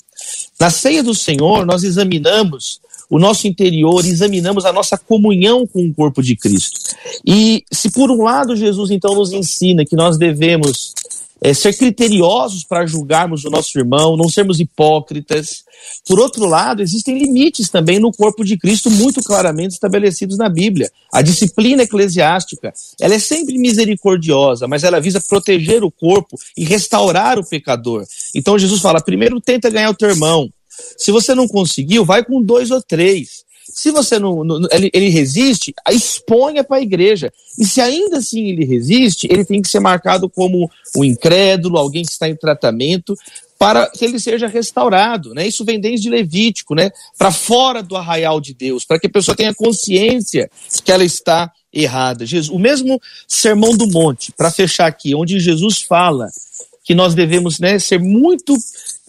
Na ceia do Senhor, nós examinamos o nosso interior, examinamos a nossa comunhão com o corpo de Cristo. E se por um lado Jesus então nos ensina que nós devemos é, ser criteriosos para julgarmos o nosso irmão, não sermos hipócritas. Por outro lado, existem limites também no corpo de Cristo muito claramente estabelecidos na Bíblia. A disciplina eclesiástica, ela é sempre misericordiosa, mas ela visa proteger o corpo e restaurar o pecador. Então Jesus fala: primeiro tenta ganhar o teu irmão. Se você não conseguiu, vai com dois ou três. Se você não, não ele, ele, resiste, exponha para a igreja. E se ainda assim ele resiste, ele tem que ser marcado como um incrédulo, alguém que está em tratamento, para que ele seja restaurado, né? Isso vem desde Levítico, né? Para fora do arraial de Deus, para que a pessoa tenha consciência que ela está errada. Jesus, o mesmo Sermão do Monte, para fechar aqui, onde Jesus fala que nós devemos né, ser muito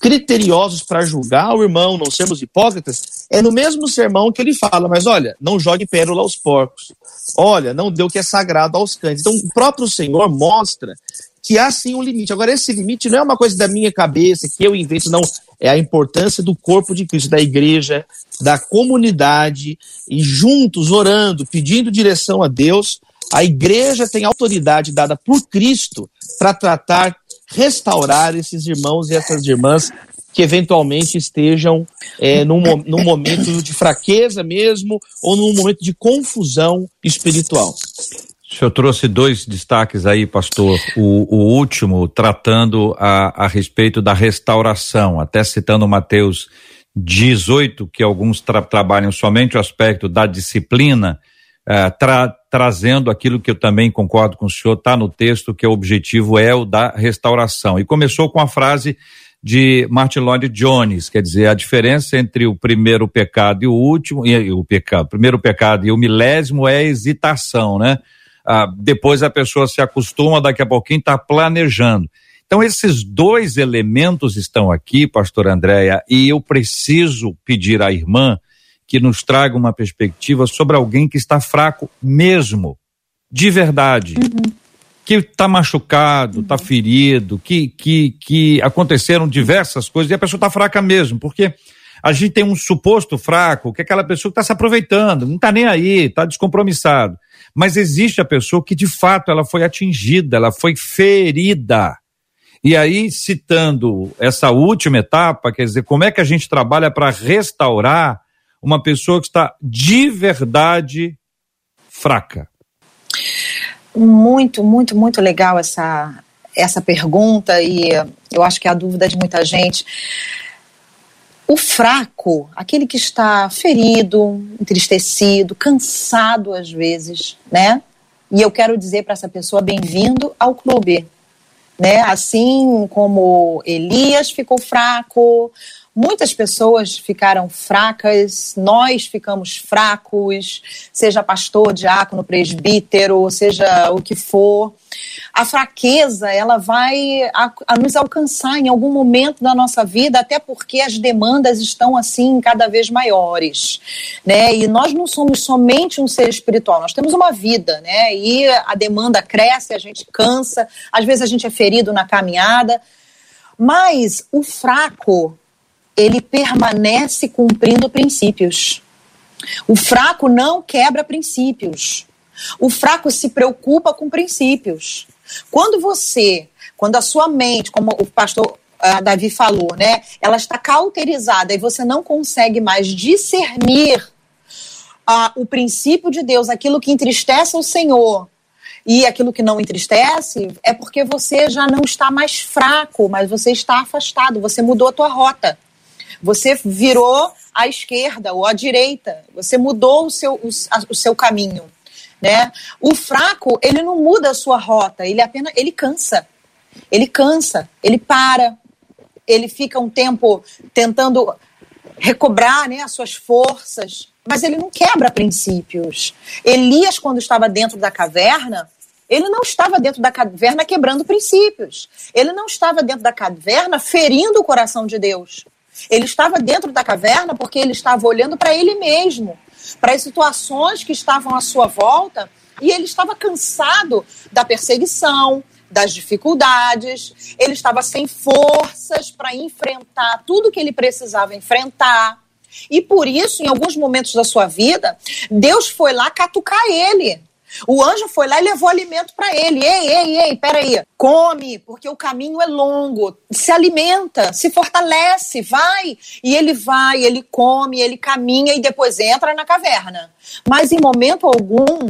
criteriosos para julgar o irmão, não sermos hipócritas, é no mesmo sermão que ele fala, mas olha, não jogue pérola aos porcos. Olha, não dê o que é sagrado aos cães. Então, o próprio Senhor mostra que há sim um limite. Agora, esse limite não é uma coisa da minha cabeça, que eu invento, não. É a importância do corpo de Cristo, da igreja, da comunidade, e juntos, orando, pedindo direção a Deus, a igreja tem autoridade dada por Cristo para tratar restaurar esses irmãos e essas irmãs que eventualmente estejam é, num, num momento de fraqueza mesmo ou num momento de confusão espiritual. O senhor trouxe dois destaques aí, pastor. O, o último, tratando a, a respeito da restauração, até citando Mateus 18, que alguns tra trabalham somente o aspecto da disciplina, uh, tra trazendo aquilo que eu também concordo com o senhor, está no texto, que o objetivo é o da restauração. E começou com a frase de Martin Lloyd Jones, quer dizer, a diferença entre o primeiro pecado e o último, e, o pecado, primeiro pecado e o milésimo é a hesitação, né? Ah, depois a pessoa se acostuma, daqui a pouquinho está planejando. Então, esses dois elementos estão aqui, pastor Andréia, e eu preciso pedir à irmã que nos traga uma perspectiva sobre alguém que está fraco mesmo, de verdade. Uhum. Que está machucado, está uhum. ferido, que, que, que aconteceram diversas coisas e a pessoa está fraca mesmo, porque a gente tem um suposto fraco, que é aquela pessoa que está se aproveitando, não está nem aí, está descompromissado. Mas existe a pessoa que de fato ela foi atingida, ela foi ferida. E aí, citando essa última etapa, quer dizer, como é que a gente trabalha para restaurar uma pessoa que está de verdade fraca? Muito, muito, muito legal essa, essa pergunta e eu acho que é a dúvida de muita gente. O fraco, aquele que está ferido, entristecido, cansado às vezes, né? E eu quero dizer para essa pessoa bem-vindo ao clube, né? Assim como Elias ficou fraco, Muitas pessoas ficaram fracas, nós ficamos fracos, seja pastor, diácono, presbítero, seja o que for. A fraqueza, ela vai a, a nos alcançar em algum momento da nossa vida, até porque as demandas estão assim cada vez maiores, né? E nós não somos somente um ser espiritual, nós temos uma vida, né? E a demanda cresce, a gente cansa, às vezes a gente é ferido na caminhada, mas o fraco, ele permanece cumprindo princípios. O fraco não quebra princípios. O fraco se preocupa com princípios. Quando você, quando a sua mente, como o pastor uh, Davi falou, né, ela está cauterizada e você não consegue mais discernir uh, o princípio de Deus, aquilo que entristece o Senhor e aquilo que não entristece, é porque você já não está mais fraco, mas você está afastado, você mudou a tua rota. Você virou à esquerda ou à direita. Você mudou o seu, o, o seu caminho. Né? O fraco, ele não muda a sua rota, ele apenas ele cansa. Ele cansa, ele para, ele fica um tempo tentando recobrar né, as suas forças, mas ele não quebra princípios. Elias, quando estava dentro da caverna, Ele não estava dentro da caverna quebrando princípios. Ele não estava dentro da caverna ferindo o coração de Deus. Ele estava dentro da caverna porque ele estava olhando para ele mesmo, para as situações que estavam à sua volta, e ele estava cansado da perseguição, das dificuldades, ele estava sem forças para enfrentar tudo que ele precisava enfrentar. E por isso, em alguns momentos da sua vida, Deus foi lá catucar ele. O anjo foi lá e levou alimento para ele. Ei, ei, ei, peraí. Come, porque o caminho é longo. Se alimenta, se fortalece, vai. E ele vai, ele come, ele caminha e depois entra na caverna. Mas em momento algum,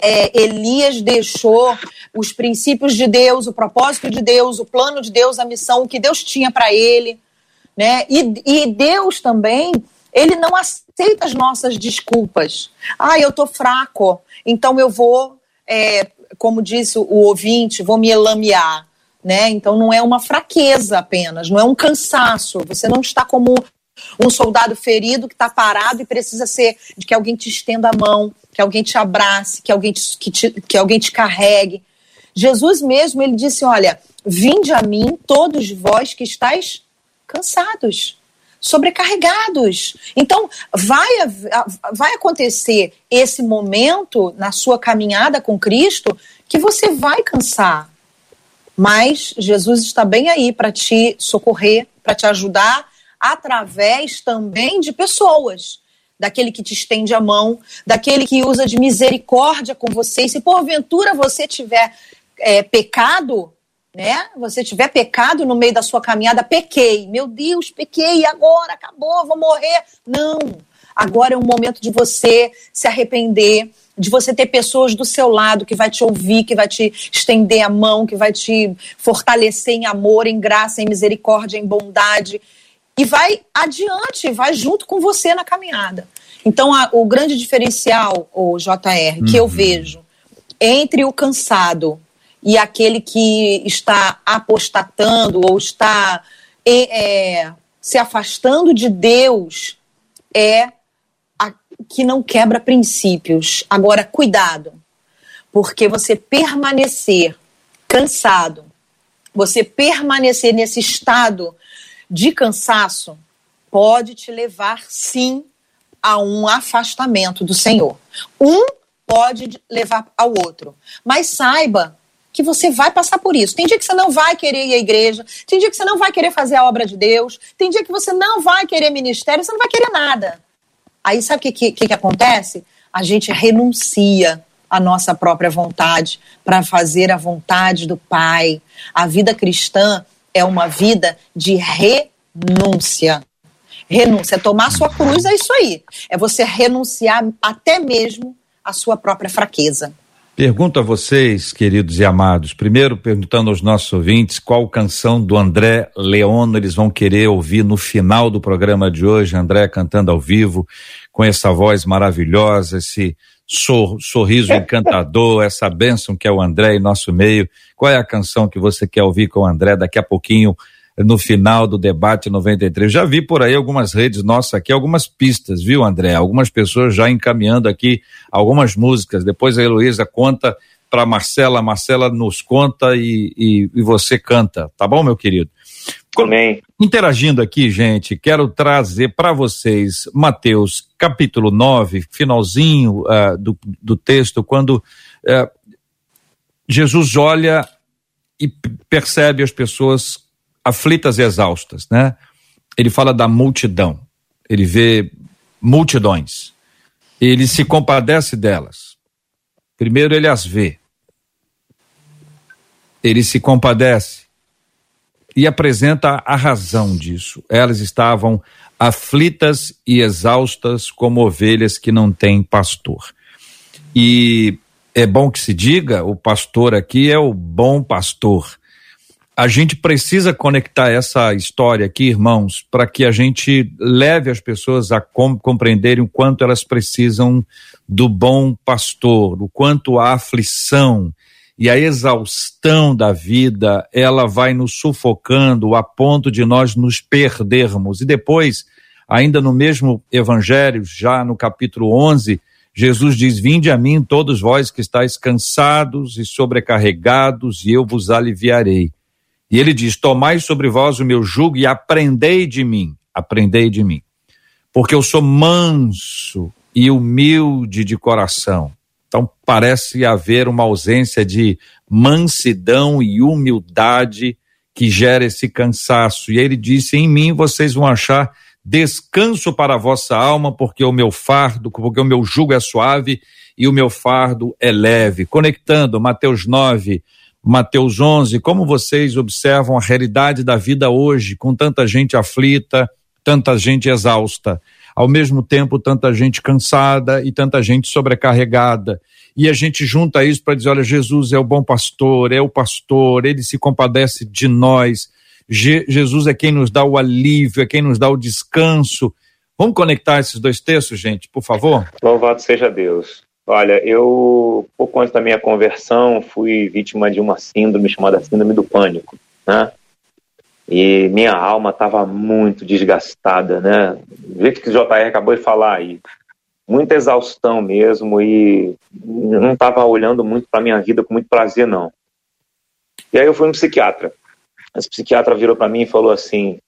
é, Elias deixou os princípios de Deus, o propósito de Deus, o plano de Deus, a missão, o que Deus tinha para ele. Né? E, e Deus também, ele não aceita as nossas desculpas. Ah, eu tô fraco, então eu vou, é, como disse o ouvinte, vou me elamear. Né? Então não é uma fraqueza apenas, não é um cansaço. Você não está como um soldado ferido que está parado e precisa ser de que alguém te estenda a mão, que alguém te abrace, que alguém te, que, te, que alguém te carregue. Jesus mesmo, ele disse: Olha, vinde a mim, todos vós que estáis cansados, sobrecarregados. Então, vai, vai acontecer esse momento na sua caminhada com Cristo que você vai cansar. Mas Jesus está bem aí para te socorrer, para te ajudar, através também de pessoas. Daquele que te estende a mão, daquele que usa de misericórdia com você. E se porventura você tiver é, pecado, né? Você tiver pecado no meio da sua caminhada, pequei. Meu Deus, pequei, agora acabou, vou morrer. Não. Agora é um momento de você se arrepender, de você ter pessoas do seu lado que vai te ouvir, que vai te estender a mão, que vai te fortalecer em amor, em graça, em misericórdia, em bondade. E vai adiante, vai junto com você na caminhada. Então, a, o grande diferencial, o JR, que uhum. eu vejo entre o cansado e aquele que está apostatando ou está é, se afastando de Deus é a, que não quebra princípios. Agora, cuidado, porque você permanecer cansado, você permanecer nesse estado de cansaço, pode te levar sim a um afastamento do Senhor. Um pode levar ao outro. Mas saiba que você vai passar por isso. Tem dia que você não vai querer ir à igreja, tem dia que você não vai querer fazer a obra de Deus, tem dia que você não vai querer ministério, você não vai querer nada. Aí sabe o que, que, que, acontece? A gente renuncia à nossa própria vontade para fazer a vontade do Pai. A vida cristã é uma vida de renúncia. Renúncia, tomar sua cruz é isso aí. É você renunciar até mesmo à sua própria fraqueza. Pergunto a vocês, queridos e amados, primeiro perguntando aos nossos ouvintes qual canção do André Leono eles vão querer ouvir no final do programa de hoje, André cantando ao vivo, com essa voz maravilhosa, esse sor, sorriso encantador, essa bênção que é o André em nosso meio. Qual é a canção que você quer ouvir com o André daqui a pouquinho? No final do debate 93. Já vi por aí algumas redes nossas aqui, algumas pistas, viu, André? Algumas pessoas já encaminhando aqui algumas músicas. Depois a Heloísa conta para Marcela, Marcela nos conta e, e, e, você canta, tá bom, meu querido? Amém. Interagindo aqui, gente, quero trazer para vocês Mateus capítulo 9, finalzinho uh, do, do texto, quando uh, Jesus olha e percebe as pessoas aflitas e exaustas, né? Ele fala da multidão, ele vê multidões, ele se compadece delas. Primeiro ele as vê, ele se compadece e apresenta a razão disso. Elas estavam aflitas e exaustas como ovelhas que não têm pastor. E é bom que se diga, o pastor aqui é o bom pastor a gente precisa conectar essa história aqui, irmãos, para que a gente leve as pessoas a com, compreenderem o quanto elas precisam do bom pastor, o quanto a aflição e a exaustão da vida, ela vai nos sufocando a ponto de nós nos perdermos. E depois, ainda no mesmo evangelho, já no capítulo 11, Jesus diz: Vinde a mim, todos vós que estáis cansados e sobrecarregados, e eu vos aliviarei. E ele diz: Tomai sobre vós o meu jugo e aprendei de mim. Aprendei de mim. Porque eu sou manso e humilde de coração. Então parece haver uma ausência de mansidão e humildade que gera esse cansaço. E ele disse: Em mim vocês vão achar descanso para a vossa alma, porque o meu fardo, porque o meu jugo é suave e o meu fardo é leve. Conectando Mateus 9, Mateus 11, como vocês observam a realidade da vida hoje, com tanta gente aflita, tanta gente exausta, ao mesmo tempo tanta gente cansada e tanta gente sobrecarregada. E a gente junta isso para dizer: olha, Jesus é o bom pastor, é o pastor, ele se compadece de nós. Je Jesus é quem nos dá o alívio, é quem nos dá o descanso. Vamos conectar esses dois textos, gente, por favor? Louvado seja Deus. Olha, eu, pouco antes da minha conversão, fui vítima de uma síndrome chamada Síndrome do Pânico, né? E minha alma estava muito desgastada, né? Jeito que o JR acabou de falar aí. Muita exaustão mesmo e não estava olhando muito para minha vida com muito prazer, não. E aí eu fui um psiquiatra. Esse psiquiatra virou para mim e falou assim: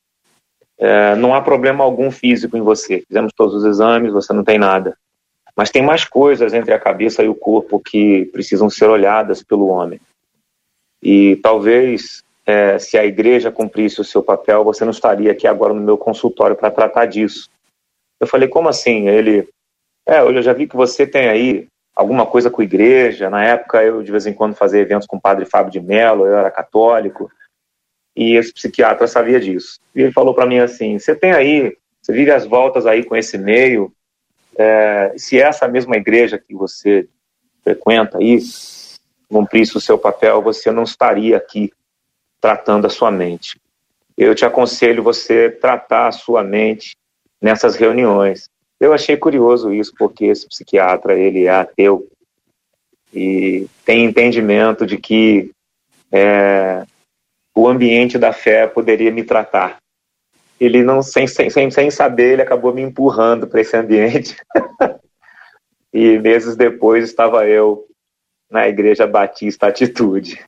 é, não há problema algum físico em você. Fizemos todos os exames, você não tem nada. Mas tem mais coisas entre a cabeça e o corpo que precisam ser olhadas pelo homem. E talvez, é, se a igreja cumprisse o seu papel, você não estaria aqui agora no meu consultório para tratar disso. Eu falei, como assim? Ele, é, eu já vi que você tem aí alguma coisa com igreja. Na época, eu de vez em quando fazia eventos com o padre Fábio de Mello, eu era católico. E esse psiquiatra sabia disso. E ele falou para mim assim: você tem aí, você vive as voltas aí com esse meio, é, se essa mesma igreja que você frequenta aí cumprisse o seu papel, você não estaria aqui tratando a sua mente. Eu te aconselho você tratar a sua mente nessas reuniões. Eu achei curioso isso, porque esse psiquiatra, ele é ateu e tem entendimento de que é, o ambiente da fé poderia me tratar ele não sem, sem, sem saber, ele acabou me empurrando para esse ambiente. e meses depois estava eu na Igreja Batista Atitude,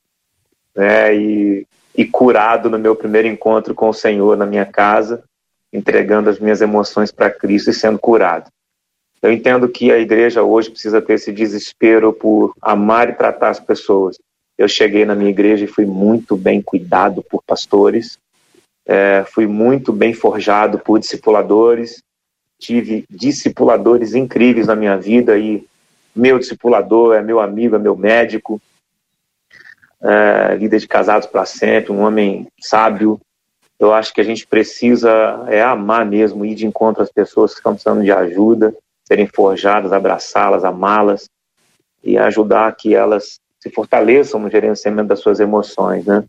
né? E, e curado no meu primeiro encontro com o Senhor na minha casa, entregando as minhas emoções para Cristo e sendo curado. Eu entendo que a igreja hoje precisa ter esse desespero por amar e tratar as pessoas. Eu cheguei na minha igreja e fui muito bem cuidado por pastores, é, fui muito bem forjado por discipuladores, tive discipuladores incríveis na minha vida e meu discipulador é meu amigo, é meu médico, é, líder de casados para sempre, um homem sábio. Eu acho que a gente precisa é amar mesmo, ir de encontro às pessoas que estão precisando de ajuda, serem forjadas, abraçá-las, amá-las e ajudar que elas se fortaleçam no gerenciamento das suas emoções, né?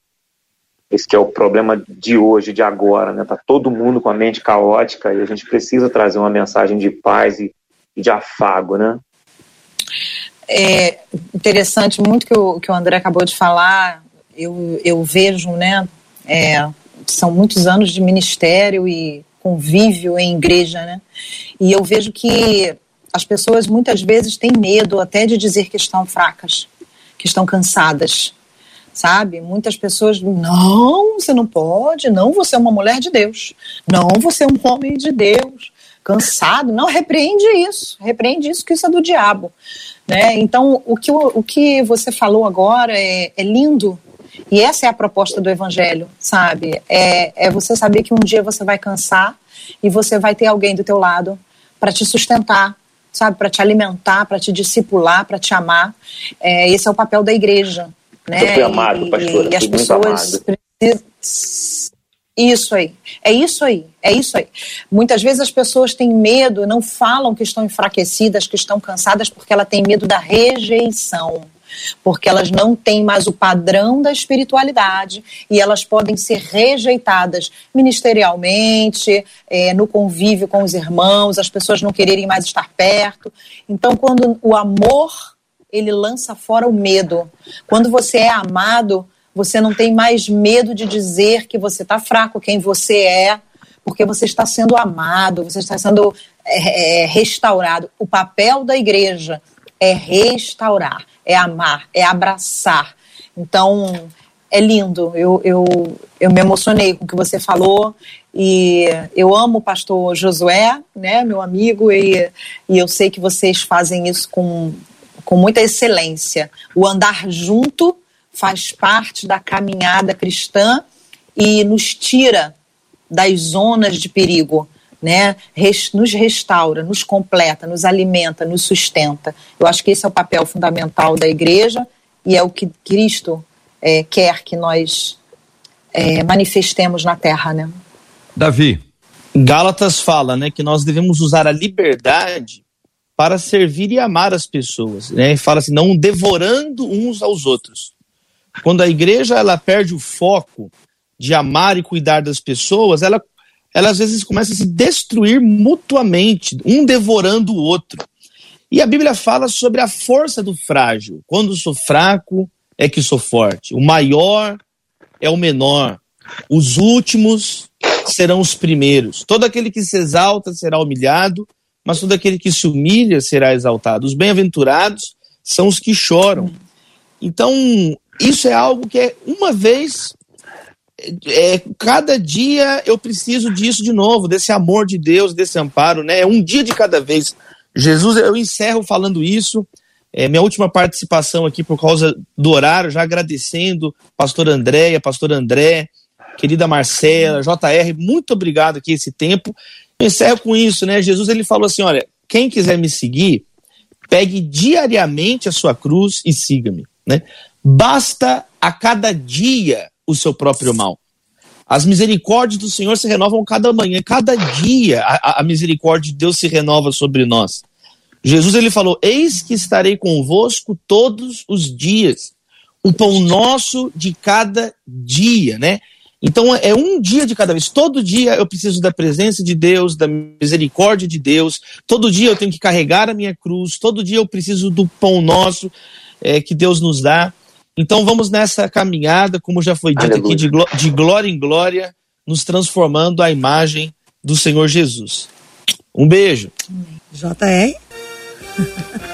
Esse que é o problema de hoje, de agora, né? Tá todo mundo com a mente caótica e a gente precisa trazer uma mensagem de paz e, de afago, né? É interessante muito que o, que o André acabou de falar. Eu, eu vejo, né? É, são muitos anos de ministério e convívio em igreja, né? E eu vejo que as pessoas muitas vezes têm medo até de dizer que estão fracas, que estão cansadas sabe? Muitas pessoas, não, você não pode, não, você é uma mulher de Deus, não, você é um homem de Deus, cansado, não, repreende isso, repreende isso, que isso é do diabo, né? Então, o que, o que você falou agora é, é lindo, e essa é a proposta do evangelho, sabe? É, é você saber que um dia você vai cansar e você vai ter alguém do teu lado para te sustentar, sabe, para te alimentar, para te discipular, para te amar. É, esse é o papel da igreja, né? Eu fui amado, pastor. E, e as pessoas precisam. Isso aí, é isso aí, é isso aí. Muitas vezes as pessoas têm medo, não falam que estão enfraquecidas, que estão cansadas, porque ela tem medo da rejeição porque elas não têm mais o padrão da espiritualidade e elas podem ser rejeitadas ministerialmente, é, no convívio com os irmãos, as pessoas não quererem mais estar perto. Então, quando o amor ele lança fora o medo. Quando você é amado, você não tem mais medo de dizer que você está fraco, quem você é, porque você está sendo amado, você está sendo é, é, restaurado. O papel da igreja é restaurar, é amar, é abraçar. Então, é lindo. Eu, eu, eu me emocionei com o que você falou e eu amo o pastor Josué, né, meu amigo, e, e eu sei que vocês fazem isso com, com muita excelência. O andar junto faz parte da caminhada cristã e nos tira das zonas de perigo, né? nos restaura, nos completa, nos alimenta, nos sustenta. Eu acho que esse é o papel fundamental da igreja e é o que Cristo é, quer que nós é, manifestemos na terra, né? Davi. Gálatas fala, né, que nós devemos usar a liberdade para servir e amar as pessoas, né? Fala assim, não devorando uns aos outros. Quando a igreja ela perde o foco de amar e cuidar das pessoas, ela, ela às vezes começa a se destruir mutuamente, um devorando o outro. E a Bíblia fala sobre a força do frágil. Quando sou fraco, é que sou forte. O maior é o menor. Os últimos serão os primeiros. Todo aquele que se exalta será humilhado, mas todo aquele que se humilha será exaltado. Os bem-aventurados são os que choram. Então, isso é algo que é uma vez é, cada dia eu preciso disso de novo, desse amor de Deus, desse amparo, né? É um dia de cada vez. Jesus, eu encerro falando isso. É, minha última participação aqui por causa do horário, já agradecendo pastor Andréia, pastor André, querida Marcela, JR, muito obrigado aqui esse tempo. Eu encerro com isso, né? Jesus ele falou assim: olha, quem quiser me seguir, pegue diariamente a sua cruz e siga-me, né? Basta a cada dia o seu próprio mal. As misericórdias do Senhor se renovam cada manhã, cada dia a, a misericórdia de Deus se renova sobre nós. Jesus ele falou: Eis que estarei convosco todos os dias, o pão nosso de cada dia, né? Então é um dia de cada vez. Todo dia eu preciso da presença de Deus, da misericórdia de Deus. Todo dia eu tenho que carregar a minha cruz. Todo dia eu preciso do pão nosso é, que Deus nos dá. Então vamos nessa caminhada, como já foi dito Aleluia. aqui, de, de glória em glória, nos transformando à imagem do Senhor Jesus. Um beijo. JR.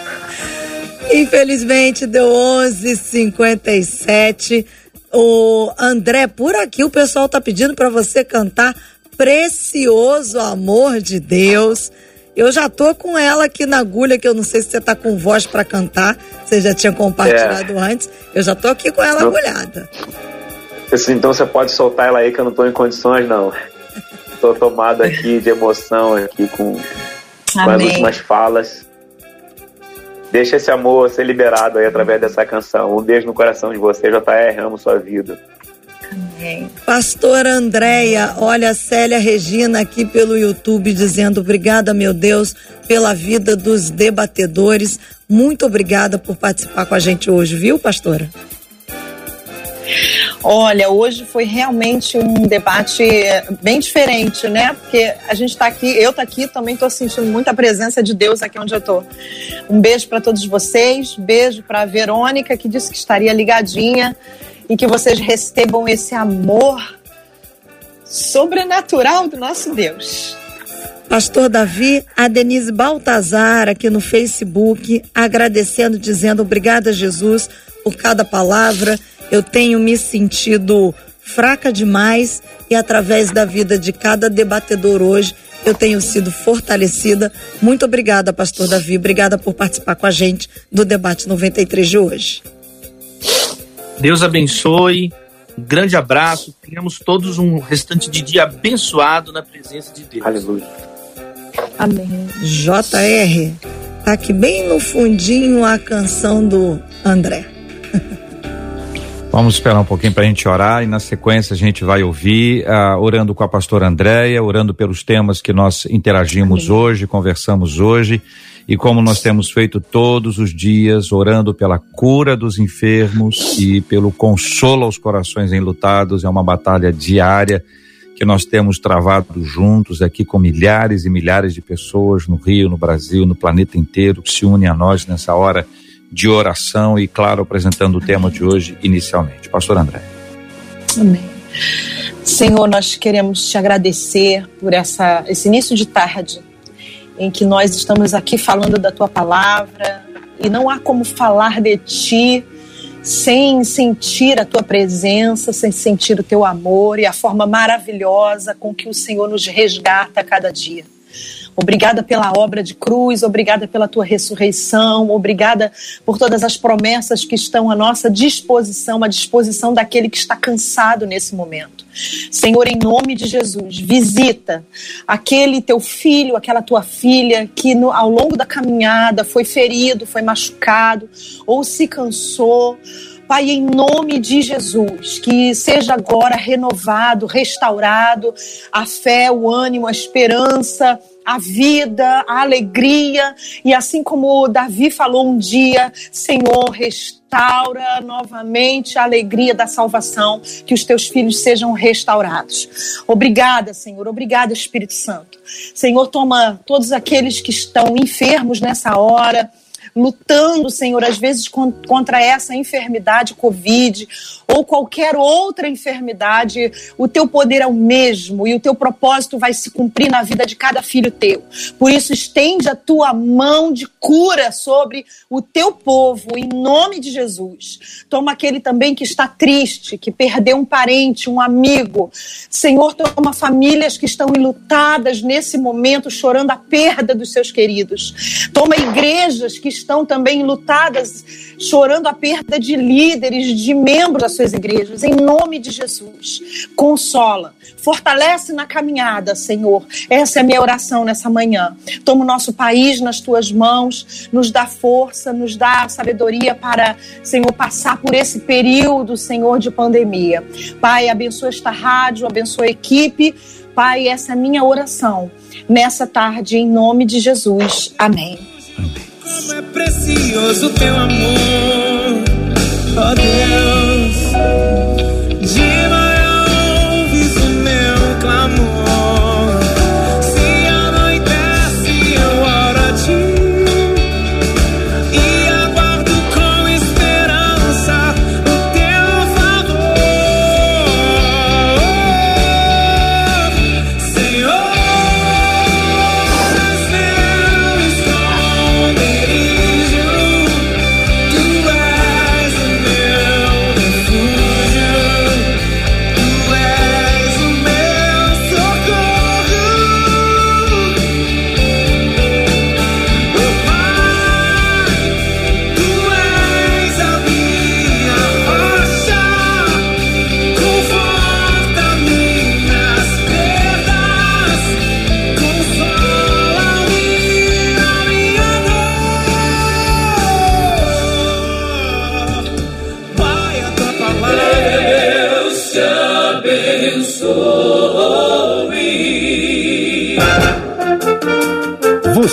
Infelizmente deu 11:57. O André, por aqui o pessoal tá pedindo para você cantar Precioso Amor de Deus. Eu já tô com ela aqui na agulha, que eu não sei se você tá com voz para cantar. Você já tinha compartilhado é. antes. Eu já tô aqui com ela não. agulhada. Então você pode soltar ela aí que eu não tô em condições, não. tô tomado aqui de emoção aqui com, com as últimas falas. Deixa esse amor ser liberado aí através dessa canção. Um beijo no coração de você, JR, amo sua vida. Amém. Pastora Andréia, olha a Célia Regina aqui pelo YouTube dizendo obrigada, meu Deus, pela vida dos debatedores. Muito obrigada por participar com a gente hoje, viu, pastora? Olha, hoje foi realmente um debate bem diferente, né? Porque a gente está aqui, eu estou aqui, também estou sentindo muita presença de Deus aqui onde eu estou. Um beijo para todos vocês, beijo para a Verônica, que disse que estaria ligadinha e que vocês recebam esse amor sobrenatural do nosso Deus. Pastor Davi, a Denise Baltazar aqui no Facebook, agradecendo, dizendo obrigada, Jesus, por cada palavra. Eu tenho me sentido fraca demais e através da vida de cada debatedor hoje, eu tenho sido fortalecida. Muito obrigada, Pastor Davi. Obrigada por participar com a gente do debate 93 de hoje. Deus abençoe. Um grande abraço. Tenhamos todos um restante de dia abençoado na presença de Deus. Aleluia. Amém. JR, tá aqui bem no fundinho a canção do André. Vamos esperar um pouquinho para a gente orar e na sequência a gente vai ouvir, uh, orando com a pastora Andréia, orando pelos temas que nós interagimos Amém. hoje, conversamos hoje e como nós temos feito todos os dias, orando pela cura dos enfermos e pelo consolo aos corações enlutados, é uma batalha diária que nós temos travado juntos aqui com milhares e milhares de pessoas no Rio, no Brasil, no planeta inteiro que se unem a nós nessa hora de oração e, claro, apresentando o tema de hoje inicialmente. Pastor André. Amém. Senhor, nós queremos te agradecer por essa, esse início de tarde em que nós estamos aqui falando da tua palavra e não há como falar de ti sem sentir a tua presença, sem sentir o teu amor e a forma maravilhosa com que o Senhor nos resgata a cada dia. Obrigada pela obra de cruz, obrigada pela tua ressurreição, obrigada por todas as promessas que estão à nossa disposição, à disposição daquele que está cansado nesse momento. Senhor, em nome de Jesus, visita aquele teu filho, aquela tua filha que no, ao longo da caminhada foi ferido, foi machucado ou se cansou. Pai, em nome de Jesus, que seja agora renovado, restaurado a fé, o ânimo, a esperança a vida, a alegria. E assim como Davi falou um dia, Senhor, restaura novamente a alegria da salvação, que os teus filhos sejam restaurados. Obrigada, Senhor. Obrigada, Espírito Santo. Senhor, toma todos aqueles que estão enfermos nessa hora lutando, Senhor, às vezes contra essa enfermidade Covid ou qualquer outra enfermidade, o teu poder é o mesmo e o teu propósito vai se cumprir na vida de cada filho teu. Por isso, estende a tua mão de cura sobre o teu povo, em nome de Jesus. Toma aquele também que está triste, que perdeu um parente, um amigo. Senhor, toma famílias que estão enlutadas nesse momento, chorando a perda dos seus queridos. Toma igrejas que estão também lutadas, chorando a perda de líderes, de membros das suas igrejas. Em nome de Jesus, consola, fortalece na caminhada, Senhor. Essa é a minha oração nessa manhã. Toma o nosso país nas tuas mãos, nos dá força, nos dá sabedoria para, Senhor, passar por esse período, Senhor, de pandemia. Pai, abençoa esta rádio, abençoa a equipe. Pai, essa é a minha oração nessa tarde, em nome de Jesus. Amém. Como é precioso teu amor, ó oh Deus. De